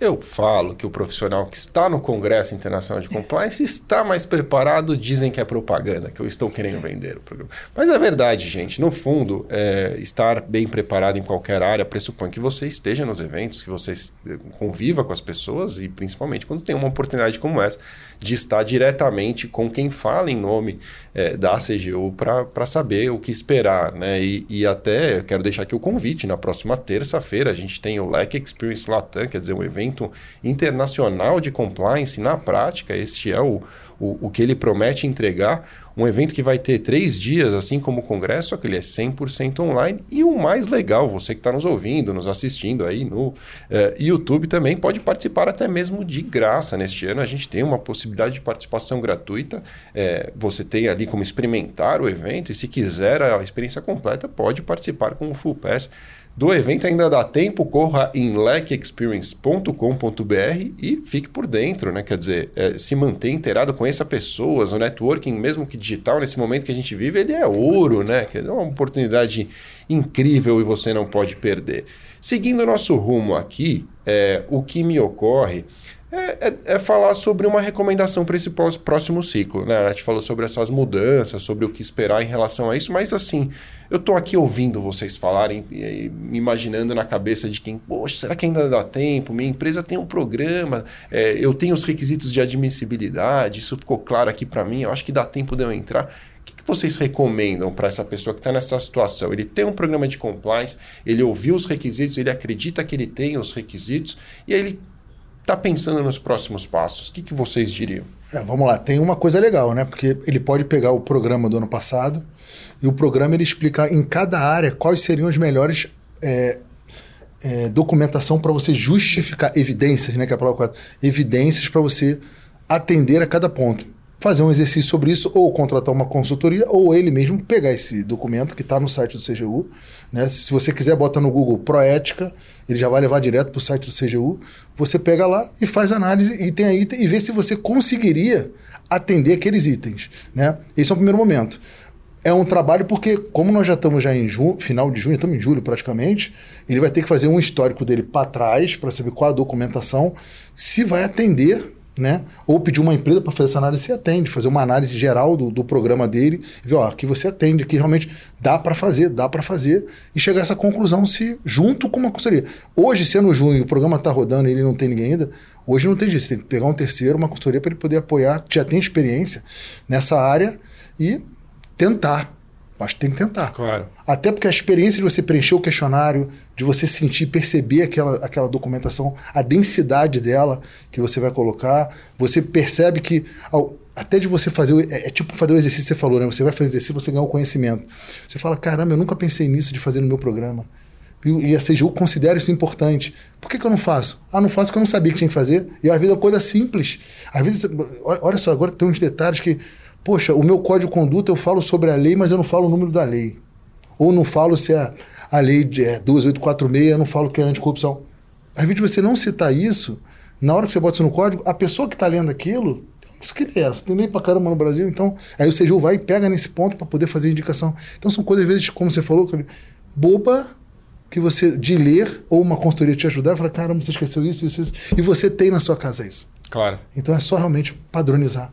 Eu falo que o profissional que está no Congresso Internacional de Compliance está mais preparado, dizem que é propaganda, que eu estou querendo vender o programa. Mas é verdade, gente. No fundo, é, estar bem preparado em qualquer área pressupõe que você esteja nos eventos, que você conviva com as pessoas e principalmente quando tem uma oportunidade como essa de estar diretamente com quem fala em nome é, da CGU para saber o que esperar. Né? E, e até quero deixar aqui o convite: na próxima terça-feira a gente tem o LEC Experience Latam, quer dizer, um evento internacional de compliance na prática. Este é o o, o que ele promete entregar. Um evento que vai ter três dias, assim como o Congresso, só que ele é 100% online. E o mais legal, você que está nos ouvindo, nos assistindo aí no eh, YouTube também pode participar até mesmo de graça. Neste ano a gente tem uma possibilidade de participação gratuita. Eh, você tem ali como experimentar o evento e se quiser a experiência completa, pode participar com o Full Pass do evento ainda dá tempo, corra em lecexperience.com.br e fique por dentro, né? Quer dizer, é, se mantenha inteirado, conheça pessoas, o networking, mesmo que digital, nesse momento que a gente vive, ele é ouro, né? Quer dizer, é uma oportunidade incrível e você não pode perder. Seguindo o nosso rumo aqui, é, o que me ocorre é, é, é, falar sobre uma recomendação para esse próximo ciclo. Né? A gente falou sobre essas mudanças, sobre o que esperar em relação a isso, mas assim, eu estou aqui ouvindo vocês falarem, me imaginando na cabeça de quem, poxa, será que ainda dá tempo? Minha empresa tem um programa, é, eu tenho os requisitos de admissibilidade, isso ficou claro aqui para mim, eu acho que dá tempo de eu entrar vocês recomendam para essa pessoa que está nessa situação? Ele tem um programa de compliance, ele ouviu os requisitos, ele acredita que ele tem os requisitos e aí ele está pensando nos próximos passos. O que, que vocês diriam? É, vamos lá, tem uma coisa legal, né? Porque ele pode pegar o programa do ano passado e o programa ele explica em cada área quais seriam as melhores é, é, documentação para você justificar evidências, né? Que é a palavra evidências para você atender a cada ponto. Fazer um exercício sobre isso, ou contratar uma consultoria, ou ele mesmo pegar esse documento que está no site do CGU. Né? Se você quiser, bota no Google Proética, ele já vai levar direto para o site do CGU. Você pega lá e faz análise e tem aí e vê se você conseguiria atender aqueles itens. Né? Esse é o primeiro momento é um trabalho porque, como nós já estamos já em final de junho, estamos em julho praticamente, ele vai ter que fazer um histórico dele para trás para saber qual a documentação, se vai atender, né? Ou pedir uma empresa para fazer essa análise se atende, fazer uma análise geral do, do programa dele, ver, ó, aqui você atende, aqui realmente dá para fazer, dá para fazer, e chegar a essa conclusão se junto com uma consultoria. Hoje, sendo junho, o programa está rodando e ele não tem ninguém ainda, hoje não tem jeito, você tem que pegar um terceiro, uma consultoria para ele poder apoiar, que já tem experiência nessa área e tentar. Acho que tem que tentar. Claro. Até porque a experiência de você preencher o questionário, de você sentir, perceber aquela, aquela documentação, a densidade dela que você vai colocar, você percebe que. Ao, até de você fazer. É, é, tipo fazer o exercício que você falou, né? Você vai fazer o exercício você ganha o conhecimento. Você fala: caramba, eu nunca pensei nisso de fazer no meu programa. E a CGU considera isso importante. Por que, que eu não faço? Ah, não faço porque eu não sabia que tinha que fazer. E às vezes é coisa simples. Às vezes, olha só, agora tem uns detalhes que Poxa, o meu código de conduta eu falo sobre a lei, mas eu não falo o número da lei. Ou não falo se a, a lei é 2846, eu não falo que é anticorrupção. Às vezes você não citar isso, na hora que você bota isso no código, a pessoa que está lendo aquilo, não que é essa, tem lei pra caramba no Brasil, então aí o CGU vai e pega nesse ponto para poder fazer indicação. Então são coisas, às vezes, como você falou, boba, que você, de ler, ou uma consultoria te ajudar, fala, caramba, você esqueceu isso, isso, isso, e você tem na sua casa isso. Claro. Então é só realmente padronizar.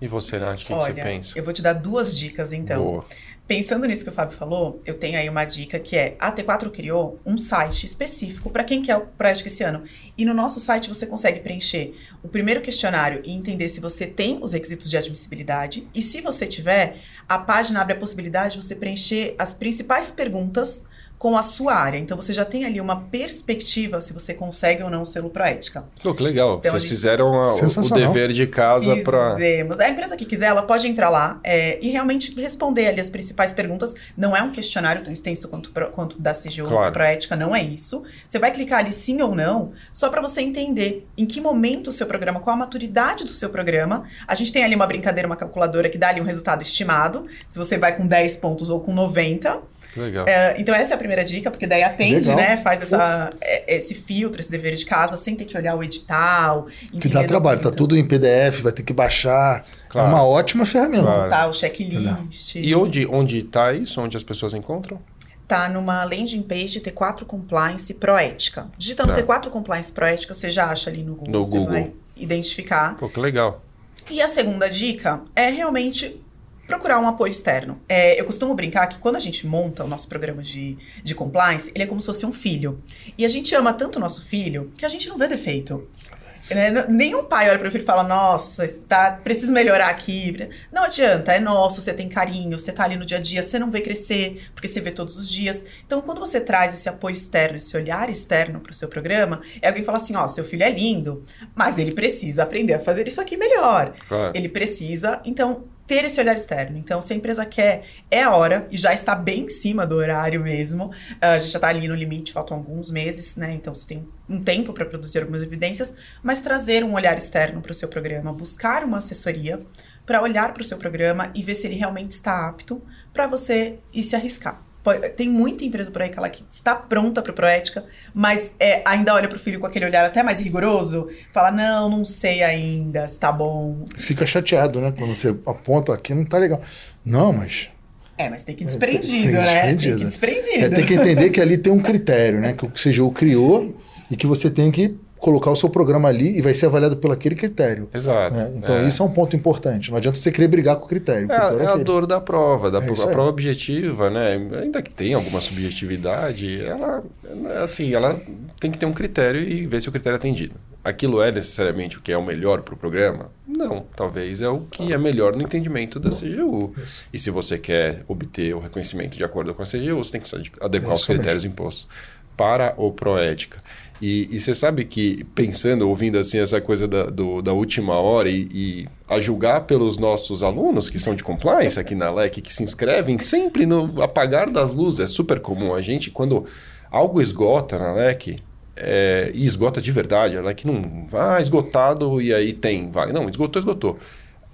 E você, Nath, o que, que, você pensa? Eu vou te dar duas dicas, então. Boa. Pensando nisso que o Fábio falou, eu tenho aí uma dica que é a T4 criou um site específico para quem quer o projeto esse ano. E no nosso site você consegue preencher o primeiro questionário e entender se você tem os requisitos de admissibilidade. E se você tiver, a página abre a possibilidade de você preencher as principais perguntas com a sua área. Então você já tem ali uma perspectiva se você consegue ou não o selo Proética. Oh, que legal. Então, Vocês gente... fizeram a, o dever de casa para. A empresa que quiser, ela pode entrar lá é, e realmente responder ali as principais perguntas. Não é um questionário tão extenso quanto, quanto da CGU claro. Proética, não é isso. Você vai clicar ali sim ou não, só para você entender em que momento o seu programa, qual a maturidade do seu programa. A gente tem ali uma brincadeira, uma calculadora que dá ali um resultado estimado. Se você vai com 10 pontos ou com 90. Legal. É, então essa é a primeira dica, porque daí atende, Legal. né? Faz essa, é, esse filtro, esse dever de casa, sem ter que olhar o edital. Que dá trabalho, tá tudo em PDF, vai ter que baixar. É claro. É uma ótima ferramenta. Claro. Tá, o checklist. E onde, onde tá isso? Onde as pessoas encontram? tá numa landing page T4 Compliance Proética. Digitando tá. T4 Compliance Proética, você já acha ali no Google, no você Google. vai identificar. Pô, que legal. E a segunda dica é realmente procurar um apoio externo. É, eu costumo brincar que quando a gente monta o nosso programa de, de compliance, ele é como se fosse um filho. E a gente ama tanto o nosso filho que a gente não vê defeito. Né? Nenhum pai olha para o filho e fala: Nossa, está, preciso melhorar aqui. Não adianta, é nosso, você tem carinho, você está ali no dia a dia, você não vê crescer, porque você vê todos os dias. Então, quando você traz esse apoio externo, esse olhar externo para o seu programa, é alguém que fala assim: Ó, seu filho é lindo, mas ele precisa aprender a fazer isso aqui melhor. Claro. Ele precisa. Então, ter esse olhar externo. Então, se a empresa quer, é a hora, e já está bem em cima do horário mesmo. Ah, a gente já está ali no limite, faltam alguns meses, né? Então, você tem um tempo para produzir algumas evidências, mas trazer um olhar externo para o seu programa, buscar uma assessoria para olhar para o seu programa e ver se ele realmente está apto para você ir se arriscar tem muita empresa por aí que ela que está pronta para Proética, mas é, ainda olha para o filho com aquele olhar até mais rigoroso, fala, não, não sei ainda se tá bom. Fica chateado, né? Quando você aponta aqui, não tá legal. Não, mas... É, mas tem que ir desprendido, é, tem, tem né? Tem que desprendido. É, tem que entender que ali tem um critério, né? Que o CGU criou e que você tem que colocar o seu programa ali e vai ser avaliado pelo aquele critério. Exato. Né? Então é. isso é um ponto importante. Não adianta você querer brigar com o critério. O é, critério é, é a dor da prova, da é prova, a prova objetiva, né? Ainda que tenha alguma subjetividade, ela, assim, ela tem que ter um critério e ver se o critério é atendido. aquilo é necessariamente o que é o melhor para o programa? Não, talvez é o que é melhor no entendimento da CGU. Isso. E se você quer obter o reconhecimento de acordo com a CGU, você tem que adequar os critérios mesmo. impostos para o Proética. E, você sabe que, pensando, ouvindo assim essa coisa da, do, da última hora e, e, a julgar pelos nossos alunos que são de compliance aqui na LEC, que se inscrevem sempre no apagar das luzes, é super comum. A gente, quando algo esgota na LEC, é, e esgota de verdade, a LEC não vai ah, esgotado e aí tem vaga. Não, esgotou, esgotou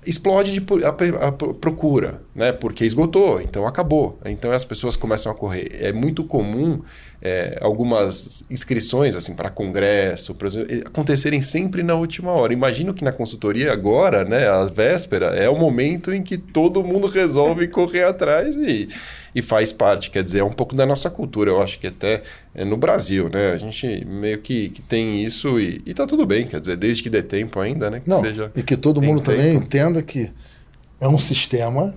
explode de, a, a, procura, né? Porque esgotou, então acabou. Então as pessoas começam a correr. É muito comum é, algumas inscrições assim para congresso, por exemplo, acontecerem sempre na última hora. Imagino que na consultoria agora, né, a véspera é o momento em que todo mundo resolve correr atrás e e faz parte, quer dizer, é um pouco da nossa cultura, eu acho que até é no Brasil, né? A gente meio que, que tem isso e, e tá tudo bem, quer dizer, desde que dê tempo ainda, né? Que Não, seja e que todo mundo tempo. também entenda que é um sistema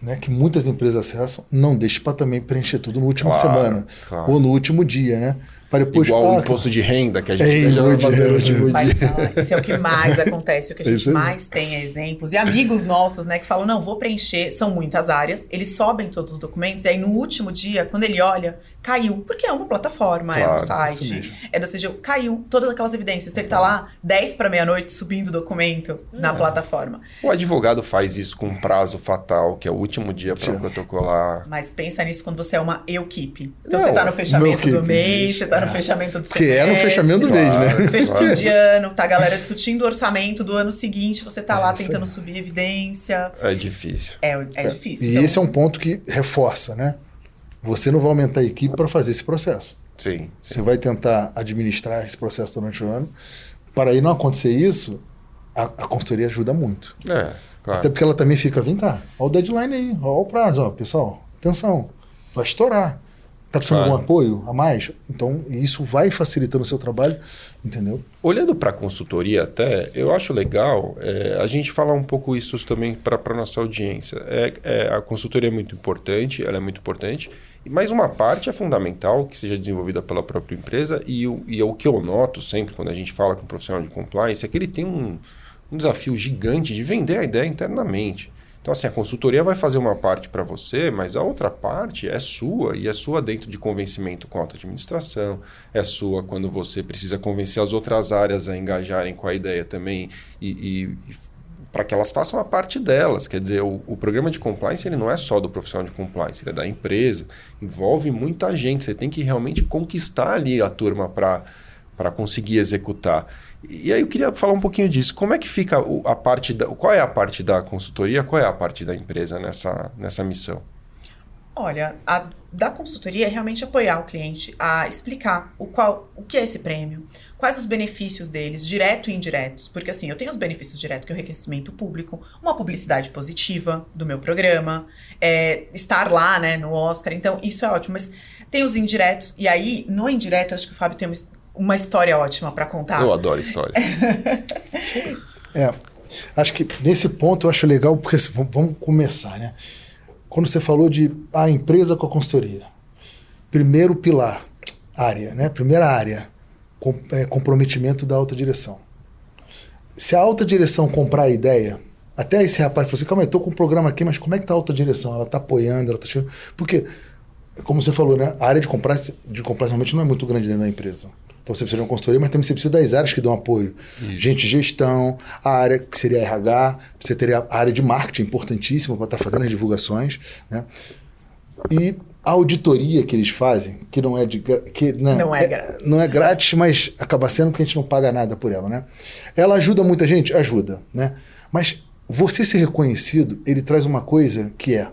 né, que muitas empresas acessam, não deixe para também preencher tudo no último claro, semana claro. ou no último dia, né? Para depois, Igual ah, o imposto de renda que a gente é, já vai fazer no último dia. Isso é o que mais acontece, o que a gente mais tem é exemplos. E amigos nossos, né, que falam, não, vou preencher, são muitas áreas, eles sobem todos os documentos, e aí no último dia, quando ele olha, caiu, porque é uma plataforma, claro, é um site, é da CGU, caiu todas aquelas evidências. Então ele está lá 10 para meia-noite subindo o documento é. na plataforma. O advogado faz isso com um prazo fatal, que é o último dia para protocolar. Mas pensa nisso quando você é uma equipe. Então não, você está no fechamento do mês, você está no fechamento do semestre. Que é no fechamento do mês, né? Fechamento claro. de ano, tá a galera discutindo o orçamento do ano seguinte, você tá lá é tentando subir evidência. É difícil. É, é, é. difícil. E então... esse é um ponto que reforça, né? Você não vai aumentar a equipe para fazer esse processo. Sim, sim, Você vai tentar administrar esse processo durante o ano. Para aí não acontecer isso, a, a consultoria ajuda muito. É, claro. Até porque ela também fica, vem cá, olha o deadline aí, olha o prazo, ó, pessoal, atenção, vai estourar. Está precisando claro. de algum apoio a mais? Então, isso vai facilitando o seu trabalho, entendeu? Olhando para a consultoria até, eu acho legal é, a gente falar um pouco isso também para a nossa audiência. É, é, a consultoria é muito importante, ela é muito importante, mas uma parte é fundamental que seja desenvolvida pela própria empresa e, e é o que eu noto sempre quando a gente fala com um profissional de compliance é que ele tem um, um desafio gigante de vender a ideia internamente. Então, assim, a consultoria vai fazer uma parte para você, mas a outra parte é sua, e é sua dentro de convencimento com a administração, é sua quando você precisa convencer as outras áreas a engajarem com a ideia também e, e para que elas façam a parte delas. Quer dizer, o, o, programa de compliance ele não é só do profissional de compliance, ele é da empresa, envolve muita gente. Você tem que realmente conquistar ali a turma para conseguir executar. E aí eu queria falar um pouquinho disso. Como é que fica a parte da. Qual é a parte da consultoria, qual é a parte da empresa nessa, nessa missão? Olha, a da consultoria é realmente apoiar o cliente a explicar o, qual, o que é esse prêmio, quais os benefícios deles, direto e indiretos. Porque assim, eu tenho os benefícios diretos, que é o enriquecimento público, uma publicidade positiva do meu programa, é, estar lá, né, no Oscar. Então, isso é ótimo. Mas tem os indiretos, e aí, no indireto, acho que o Fábio tem uma uma história ótima para contar. Eu adoro história. é, acho que nesse ponto eu acho legal, porque assim, vamos começar, né? Quando você falou de a empresa com a consultoria, primeiro pilar, área, né? Primeira área, com, é, comprometimento da alta direção. Se a alta direção comprar a ideia, até esse rapaz falou assim, calma aí, tô com um programa aqui, mas como é que tá a alta direção? Ela tá apoiando, ela tá. Porque, como você falou, né? A área de compliance, de compliance realmente não é muito grande dentro da empresa. Então você precisa de uma consultoria, mas também você precisa das áreas que dão apoio. Isso. Gente de gestão, a área que seria RH, você teria a área de marketing importantíssima para estar tá fazendo as divulgações. Né? E a auditoria que eles fazem, que não é de que né, não é, é grátis. não é grátis, mas acaba sendo que a gente não paga nada por ela, né? Ela ajuda muita gente, ajuda, né? Mas você ser reconhecido, ele traz uma coisa que é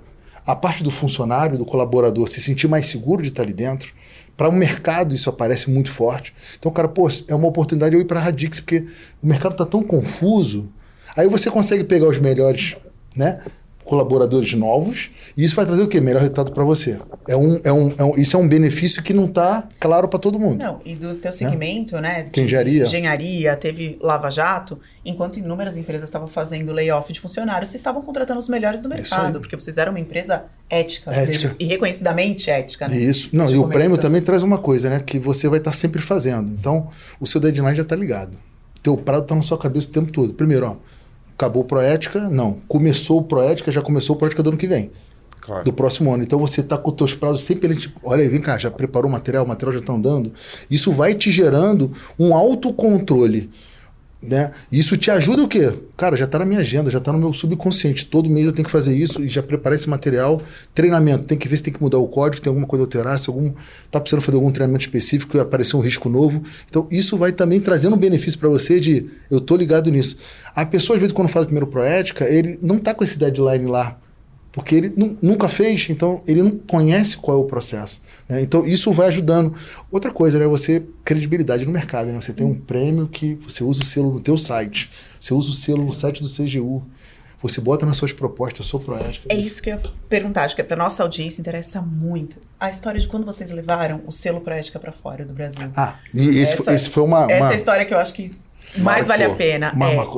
a parte do funcionário, do colaborador se sentir mais seguro de estar ali dentro, para o mercado isso aparece muito forte. Então, cara, pô, é uma oportunidade eu ir para a Radix, porque o mercado está tão confuso. Aí você consegue pegar os melhores, né? Colaboradores novos, e isso vai trazer o quê? Melhor resultado para você. É um, é, um, é um, isso é um benefício que não está claro para todo mundo. Não, e do teu né? segmento, né? né de engenharia. engenharia, teve Lava Jato, enquanto inúmeras empresas estavam fazendo layoff de funcionários, vocês estavam contratando os melhores do mercado, porque vocês eram uma empresa ética, ética. e reconhecidamente ética. Né? Isso. Não, e o prêmio também traz uma coisa, né? Que você vai estar tá sempre fazendo. Então, o seu deadline já está ligado teu prazo está na sua cabeça o tempo todo. Primeiro, ó, acabou Proética? Não. Começou o Proética, já começou o Proética do ano que vem. Claro. Do próximo ano. Então você está com os teus prazos sempre. Tipo, olha aí, vem cá, já preparou o material, o material já está andando. Isso vai te gerando um autocontrole. Né? Isso te ajuda o quê? Cara, já está na minha agenda, já está no meu subconsciente. Todo mês eu tenho que fazer isso e já preparar esse material. Treinamento, tem que ver se tem que mudar o código, tem alguma coisa a alterar, se algum tá precisando fazer algum treinamento específico e aparecer um risco novo. Então, isso vai também trazendo um benefício para você de eu tô ligado nisso. A pessoa, às vezes, quando faz o primeiro proética, ele não tá com esse deadline lá porque ele nunca fez, então ele não conhece qual é o processo. Né? Então isso vai ajudando. Outra coisa, né? Você credibilidade no mercado, né? Você tem um prêmio que você usa o selo no teu site, você usa o selo no site do CGU. Você bota nas suas propostas, a sua proética. É isso que eu ia perguntar, acho que é para nossa audiência interessa muito. A história de quando vocês levaram o selo Proética para fora do Brasil. Ah, e esse, essa, foi, esse foi uma, uma... Essa é história que eu acho que mais vale a pena.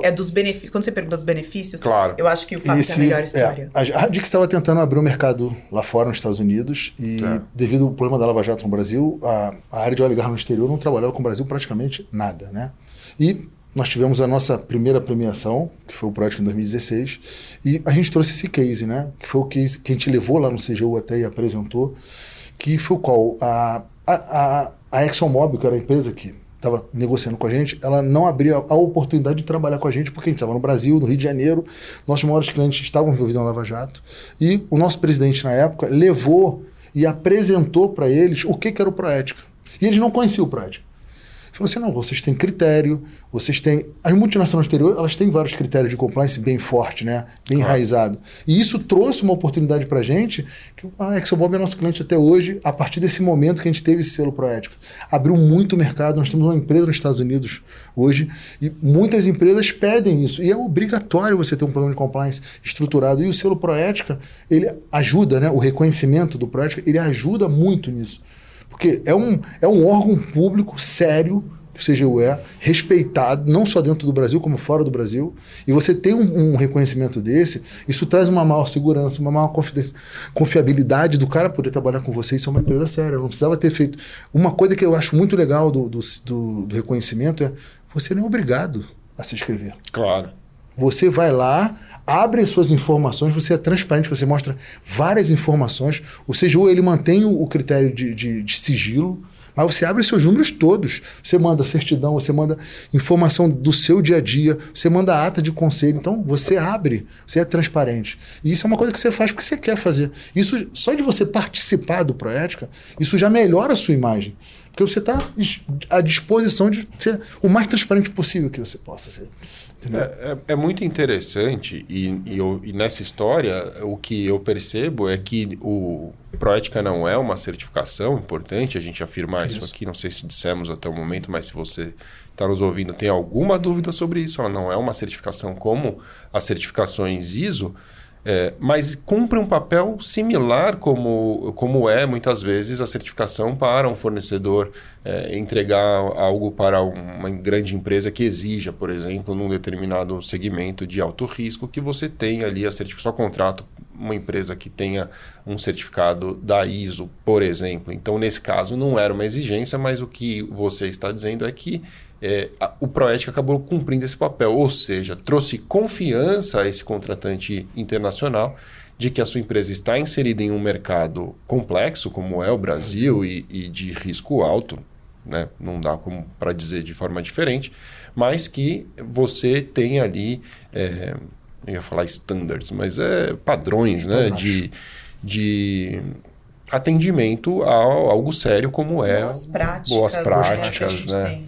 É, é, dos benefícios. Quando você pergunta dos benefícios, claro. eu acho que o fato Esse, é a melhor história. É, a Radix estava tentando abrir o um mercado lá fora, nos Estados Unidos, e é. devido ao problema da Lava Jato no Brasil, a, a área de óleo e gás no exterior não trabalhava com o Brasil praticamente nada, né? E nós tivemos a nossa primeira premiação, que foi o Project em 2016, e a gente trouxe esse case, né? Que foi o case que a gente levou lá no CGU até e apresentou, que foi o qual? A, a, a, a ExxonMobil, que era a empresa que estava negociando com a gente, ela não abria a oportunidade de trabalhar com a gente, porque a gente estava no Brasil, no Rio de Janeiro, nossos maiores clientes estavam envolvidos na Lava Jato, e o nosso presidente, na época, levou e apresentou para eles o que, que era o Proética. E eles não conheciam o Proética. Falou assim: não, vocês têm critério, vocês têm. As multinacionais exterior, elas têm vários critérios de compliance bem forte, né? Bem claro. enraizado. E isso trouxe uma oportunidade para a gente, que a ExxonMobil é nosso cliente até hoje, a partir desse momento que a gente teve esse selo proético. Abriu muito mercado, nós temos uma empresa nos Estados Unidos hoje, e muitas empresas pedem isso. E é obrigatório você ter um programa de compliance estruturado. E o selo Proética, ele ajuda, né? O reconhecimento do Proética, ele ajuda muito nisso. Porque é um, é um órgão público sério, que o CGU é, respeitado, não só dentro do Brasil, como fora do Brasil. E você tem um, um reconhecimento desse, isso traz uma maior segurança, uma maior confiabilidade do cara poder trabalhar com você. Isso é uma empresa séria. Não precisava ter feito. Uma coisa que eu acho muito legal do, do, do, do reconhecimento é você não é obrigado a se inscrever. Claro. Você vai lá, abre as suas informações, você é transparente, você mostra várias informações. O CGU ele mantém o, critério de, de, de sigilo, mas você abre seus números todos. Você manda certidão, você manda informação do seu dia a dia, você manda ata de conselho. Então, você abre, você é transparente. E isso é uma coisa que você faz porque você quer fazer. Isso, só de você participar do Proética, isso já melhora a sua imagem. Porque você está à disposição de ser o mais transparente possível que você possa ser. É, é, é, muito interessante e, e, eu, e, nessa história o que eu percebo é que o Proética não é uma certificação importante a gente afirmar isso. isso aqui, não sei se dissemos até o momento, mas se você está nos ouvindo tem alguma dúvida sobre isso, ela não é uma certificação como as certificações ISO, é, mas cumpre um papel similar como, como é muitas vezes a certificação para um fornecedor é, entregar algo para uma grande empresa que exija, por exemplo, num determinado segmento de alto risco, que você tenha ali a certificação, contrato uma empresa que tenha um certificado da ISO, por exemplo. Então, nesse caso, não era uma exigência, mas o que você está dizendo é que é, a, o Proética acabou cumprindo esse papel, ou seja, trouxe confiança a esse contratante internacional de que a sua empresa está inserida em um mercado complexo, como é o Brasil, e, e de risco alto, né? não dá para dizer de forma diferente, mas que você tem ali, é, eu ia falar standards, mas é padrões né? de, de atendimento a algo sério como é boas práticas, boas práticas né?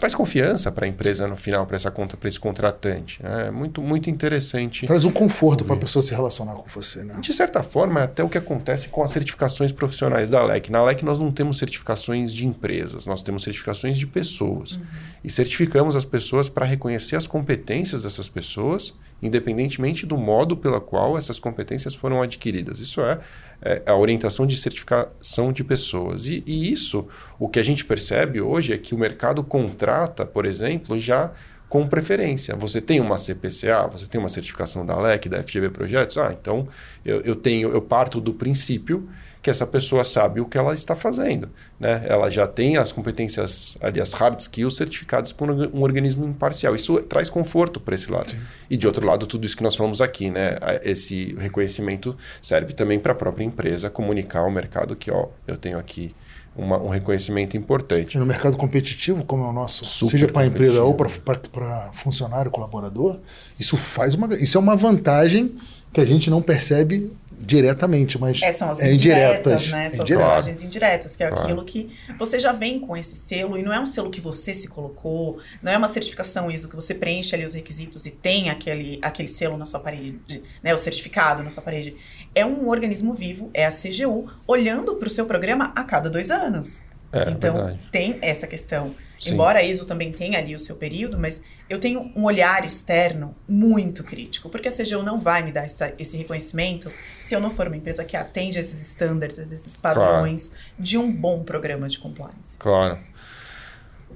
Traz confiança para a empresa no final, para essa conta, para esse contratante. É muito, muito interessante. Traz um conforto para a pessoa se relacionar com você, né? De certa forma, é até o que acontece com as certificações profissionais da LEC. Na LEC nós não temos certificações de empresas, nós temos certificações de pessoas. Uhum. E certificamos as pessoas para reconhecer as competências dessas pessoas, independentemente do modo pela qual essas competências foram adquiridas. Isso é é, a orientação de certificação de pessoas. E, e, isso, o que a gente percebe hoje é que o mercado contrata, por exemplo, já com preferência. Você tem uma CPCA, você tem uma certificação da LEC, da FGV Projetos, ah, então eu, eu tenho, eu parto do princípio que essa pessoa sabe o que ela está fazendo. Né? Ela já tem as competências, ali, as hard skills certificadas por um organismo imparcial. Isso traz conforto para esse lado. Sim. E de outro lado, tudo isso que nós falamos aqui, né? esse reconhecimento serve também para a própria empresa comunicar ao mercado que ó, eu tenho aqui uma, um reconhecimento importante. E no mercado competitivo, como é o nosso, Super seja para a empresa ou para funcionário, colaborador, isso faz uma, isso é uma vantagem que a gente não percebe diretamente, mas é, são as é indiretas, indiretas, né? São indiretas. as vantagens indiretas, que é claro. aquilo que você já vem com esse selo e não é um selo que você se colocou, não é uma certificação ISO que você preenche ali os requisitos e tem aquele, aquele selo na sua parede, né? O certificado na sua parede. É um organismo vivo, é a CGU, olhando para o seu programa a cada dois anos. É, então, verdade. tem essa questão. Sim. Embora a ISO também tenha ali o seu período, mas eu tenho um olhar externo muito crítico, porque a CGU não vai me dar essa, esse reconhecimento se eu não for uma empresa que atende a esses estándares, esses padrões claro. de um bom programa de compliance. Claro.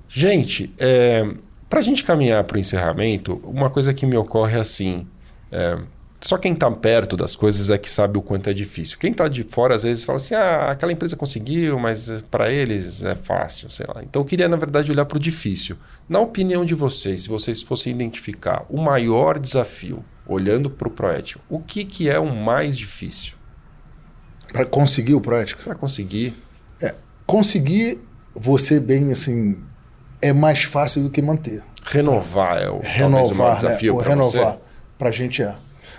Gente, é, para a gente caminhar para o encerramento, uma coisa que me ocorre é assim: é, só quem está perto das coisas é que sabe o quanto é difícil. Quem está de fora, às vezes, fala assim: ah, aquela empresa conseguiu, mas eh, para eles é fácil, sei lá. Então eu queria, na verdade, olhar para o difícil. Na opinião de vocês, se vocês fossem identificar o maior desafio, olhando para o Proético, o que, que é o mais difícil? Para conseguir o Proético? Para conseguir. É, conseguir, você bem assim, é mais fácil do que manter. Renovar é o, renovar, o maior desafio né? para Renovar, para a gente é.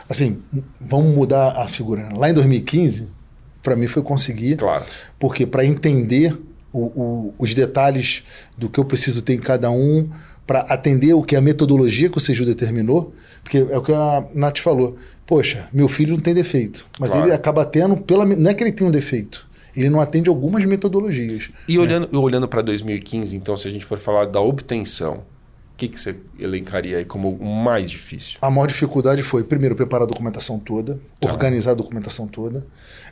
Assim, vamos mudar a figura. Né? Lá em 2015, para mim foi conseguir. Claro. Porque para entender o, o, os detalhes do que eu preciso ter em cada um, para atender o que a metodologia que o Seju determinou, porque é o que a Nath falou. Poxa, meu filho não tem defeito, mas claro. ele acaba tendo pela não é que ele tem um defeito, ele não atende algumas metodologias. E né? olhando, olhando para 2015, então, se a gente for falar da obtenção, o que, que você elencaria aí como o mais difícil? A maior dificuldade foi, primeiro, preparar a documentação toda, tá. organizar a documentação toda,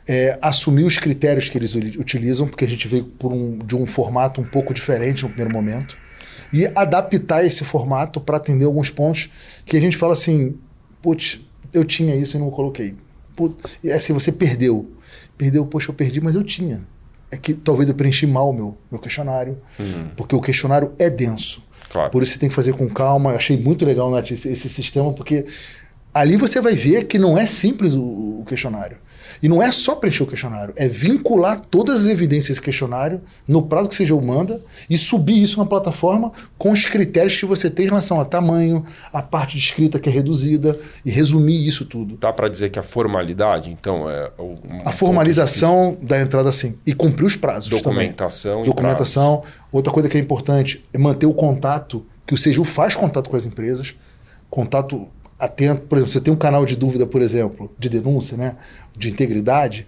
é, assumir os critérios que eles utilizam, porque a gente veio um, de um formato um pouco diferente no primeiro momento, e adaptar esse formato para atender alguns pontos que a gente fala assim, putz, eu tinha isso e não coloquei. Putz, e assim, você perdeu. Perdeu, poxa, eu perdi, mas eu tinha. É que talvez eu preenchi mal o meu, meu questionário, uhum. porque o questionário é denso. Claro. Por isso você tem que fazer com calma. Eu achei muito legal, esse, esse sistema, porque ali você vai ver que não é simples o, o questionário. E não é só preencher o questionário, é vincular todas as evidências desse questionário no prazo que seja o manda e subir isso na plataforma com os critérios que você tem em relação a tamanho, a parte de escrita que é reduzida e resumir isso tudo. Dá para dizer que a formalidade, então, é. Um a formalização da entrada, sim. E cumprir os prazos. Documentação também. Documentação. Prazos. Outra coisa que é importante é manter o contato, que o Seju faz contato com as empresas, contato atento. Por exemplo, você tem um canal de dúvida, por exemplo, de denúncia, né? de integridade,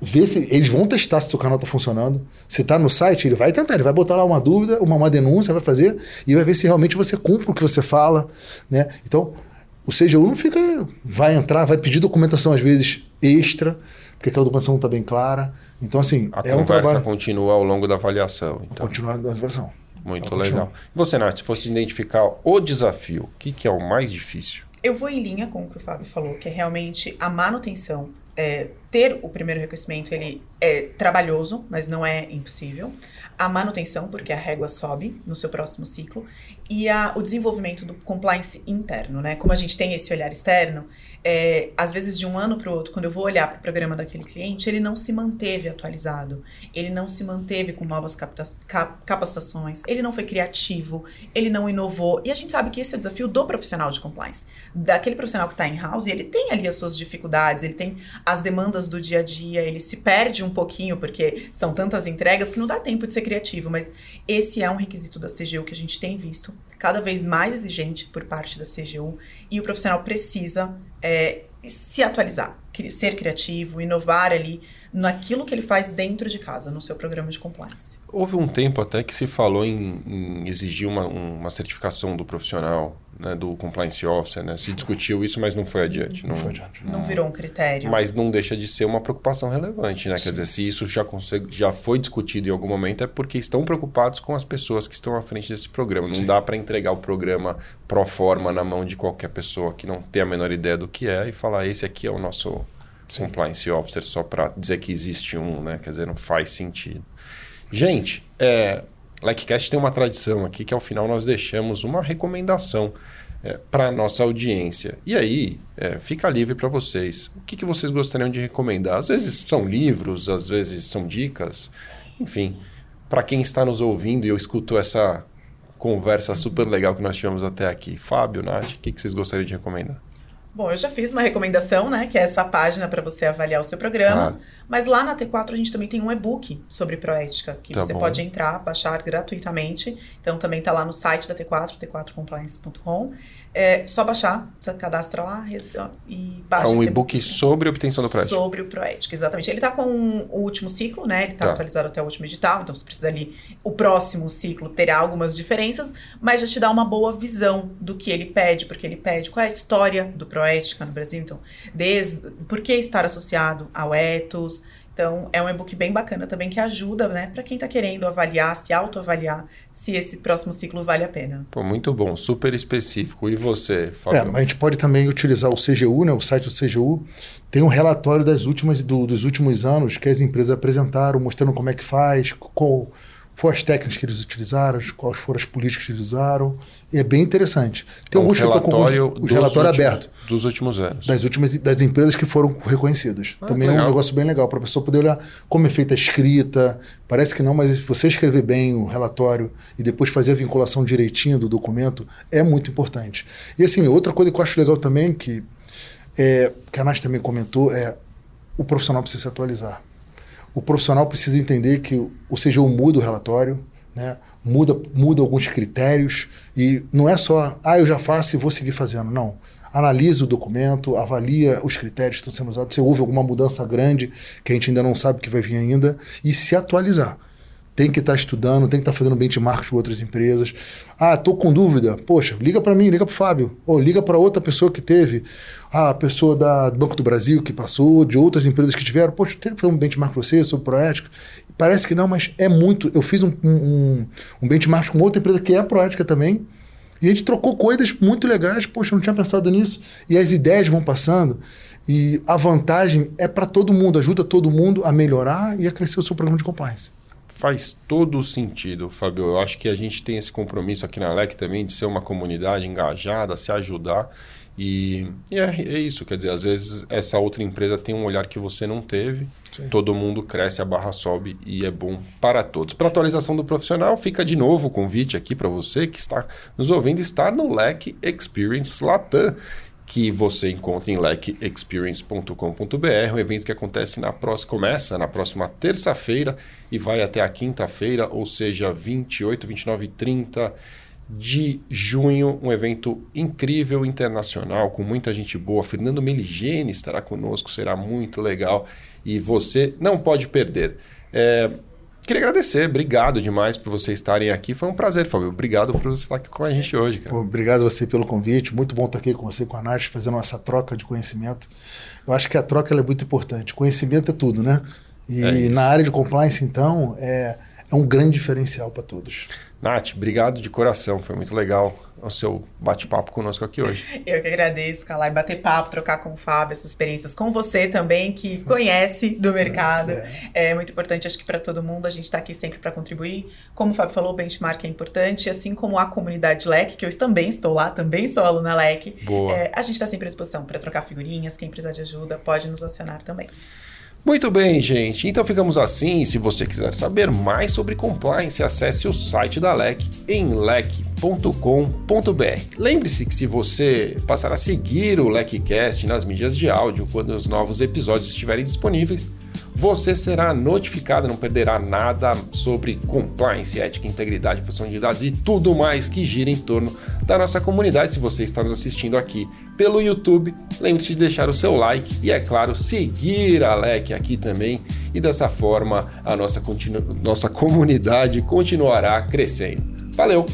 vê se eles vão testar se o seu canal está funcionando. Se está no site, ele vai tentar, ele vai botar lá uma dúvida, uma, uma denúncia, vai fazer e vai ver se realmente você cumpre o que você fala, né? Então, o CGU não fica, vai entrar, vai pedir documentação às vezes extra, porque aquela documentação não está bem clara. Então, assim, a é conversa um trabalho... continua ao longo da avaliação. Então. Continua da avaliação. Muito legal. E você, Nath, se fosse identificar o desafio, o que, que é o mais difícil? Eu vou em linha com o que o Fábio falou, que é realmente a manutenção. É, ter o primeiro reconhecimento, ele é trabalhoso, mas não é impossível. A manutenção, porque a régua sobe no seu próximo ciclo. E a, o desenvolvimento do compliance interno, né? Como a gente tem esse olhar externo, é, às vezes de um ano para o outro, quando eu vou olhar para o programa daquele cliente, ele não se manteve atualizado, ele não se manteve com novas capacitações, ele não foi criativo, ele não inovou. E a gente sabe que esse é o desafio do profissional de compliance. Daquele profissional que está em house, ele tem ali as suas dificuldades, ele tem as demandas do dia a dia, ele se perde um pouquinho, porque são tantas entregas que não dá tempo de ser criativo. Mas esse é um requisito da CGU que a gente tem visto cada vez mais exigente por parte da CGU e o profissional precisa é, se atualizar, ser criativo, inovar ali naquilo que ele faz dentro de casa, no seu programa de compliance. Houve um tempo até que se falou em, em exigir uma, uma certificação do profissional né, do compliance officer, né? Se discutiu isso, mas não foi adiante. Não, não foi adiante. Não virou um critério. Mas não deixa de ser uma preocupação relevante, né? Sim. Quer dizer, se isso já, consegue, já foi discutido em algum momento, é porque estão preocupados com as pessoas que estão à frente desse programa. Não Sim. dá para entregar o programa pro forma na mão de qualquer pessoa que não tem a menor ideia do que é e falar, esse aqui é o nosso Sim. compliance officer, só para dizer que existe um, né? Quer dizer, não faz sentido. Gente, é, LikeCast tem uma tradição aqui que ao final nós deixamos uma recomendação é, para a nossa audiência. E aí, é, fica livre para vocês. O que, que vocês gostariam de recomendar? Às vezes são livros, às vezes são dicas. Enfim, para quem está nos ouvindo e eu escuto essa conversa super legal que nós tivemos até aqui. Fábio, Nath, o que, que vocês gostariam de recomendar? Bom, eu já fiz uma recomendação, né? Que é essa página para você avaliar o seu programa. Mas lá na T4 a gente também tem um e-book sobre proética, que tá você bom. pode entrar, baixar gratuitamente. Então também está lá no site da T4, t4compliance.com. É só baixar, você cadastra lá e baixa. É um e-book sobre obtenção do Proética. Sobre o Proética, exatamente. Ele está com o último ciclo, né? Ele está tá. atualizado até o último edital, então você precisa ali. O próximo ciclo terá algumas diferenças, mas já te dá uma boa visão do que ele pede, porque ele pede qual é a história do Proética no Brasil. Então, desde por que estar associado ao ethos então, é um e-book bem bacana também que ajuda, né, para quem está querendo avaliar, se autoavaliar, se esse próximo ciclo vale a pena. Pô, muito bom, super específico. E você, Fábio? É, a gente pode também utilizar o CGU, né, o site do CGU, tem um relatório das últimas, do, dos últimos anos que as empresas apresentaram, mostrando como é que faz, qual as técnicas que eles utilizaram, quais foram as políticas que eles usaram. E é bem interessante. Tem um alguns relatório com o relatório últimos, aberto. Dos últimos anos. Das últimas das empresas que foram reconhecidas. Ah, Também legal. é um negócio bem legal para a pessoa poder olhar como é feita a escrita. Parece que não, mas você escrever bem o relatório e depois fazer a vinculação direitinho do documento é muito importante. E assim, outra coisa que eu acho legal também, que, é, que a Nath também comentou, é o profissional precisa se atualizar o profissional precisa entender que o CGU muda o relatório, né? muda, muda alguns critérios e não é só, ah, eu já faço e vou seguir fazendo. Não. Analisa o documento, avalia os critérios que estão sendo usados, se houve alguma mudança grande que a gente ainda não sabe que vai vir ainda e se atualizar tem que estar tá estudando, tem que estar tá fazendo benchmark com outras empresas. Ah, estou com dúvida. Poxa, liga para mim, liga para o Fábio. Ou liga para outra pessoa que teve. Ah, a pessoa da, do Banco do Brasil que passou, de outras empresas que tiveram. Poxa, tem que fazer um benchmark para você sobre proética. Parece que não, mas é muito. Eu fiz um, um, um benchmark com outra empresa que é proética também. E a gente trocou coisas muito legais. Poxa, eu não tinha pensado nisso. E as ideias vão passando. E a vantagem é para todo mundo, ajuda todo mundo a melhorar e a crescer o seu programa de compliance faz todo o sentido, Fabio. Eu acho que a gente tem esse compromisso aqui na LEC também de ser uma comunidade engajada, se ajudar. E, e é, é, isso, quer dizer, às vezes essa outra empresa tem um olhar que você não teve, Sim. todo mundo cresce, a barra sobe e é bom para todos. Para atualização do profissional, fica de novo o convite aqui para você que está nos ouvindo estar no LEC Experience Latam que você encontra em lequexperience.com.br, um evento que acontece na próxima, começa na próxima terça-feira e vai até a quinta-feira, ou seja, 28, 29 e 30 de junho, um evento incrível internacional com muita gente boa. Fernando Meligeni estará conosco, será muito legal e você não pode perder. É, Queria agradecer, obrigado demais por vocês estarem aqui. Foi um prazer, Fábio. Obrigado por você estar aqui com a gente hoje, cara. Obrigado a você pelo convite. Muito bom estar aqui com você, com a Nath, fazendo essa troca de conhecimento. Eu acho que a troca é muito importante. Conhecimento é tudo, né? E é na área de compliance, então, é, é um grande diferencial para todos. Nath, obrigado de coração. Foi muito legal o seu bate-papo conosco aqui hoje. Eu que agradeço, Calai, bater papo, trocar com o Fábio essas experiências com você também, que conhece do mercado. É, é muito importante, acho que para todo mundo, a gente está aqui sempre para contribuir. Como o Fábio falou, o benchmark é importante, assim como a comunidade LEC, que eu também estou lá, também sou aluna LEC. Boa. É, a gente está sempre à disposição para trocar figurinhas, quem precisar de ajuda pode nos acionar também. Muito bem, gente. Então ficamos assim. Se você quiser saber mais sobre compliance, acesse o site da LEC em lec.com.br. Lembre-se que se você passar a seguir o LECcast nas mídias de áudio quando os novos episódios estiverem disponíveis, você será notificado, não perderá nada sobre compliance, ética, integridade, proteção de dados e tudo mais que gira em torno da nossa comunidade. Se você está nos assistindo aqui pelo YouTube, lembre-se de deixar o seu like e, é claro, seguir a Alec aqui também. E dessa forma a nossa, nossa comunidade continuará crescendo. Valeu!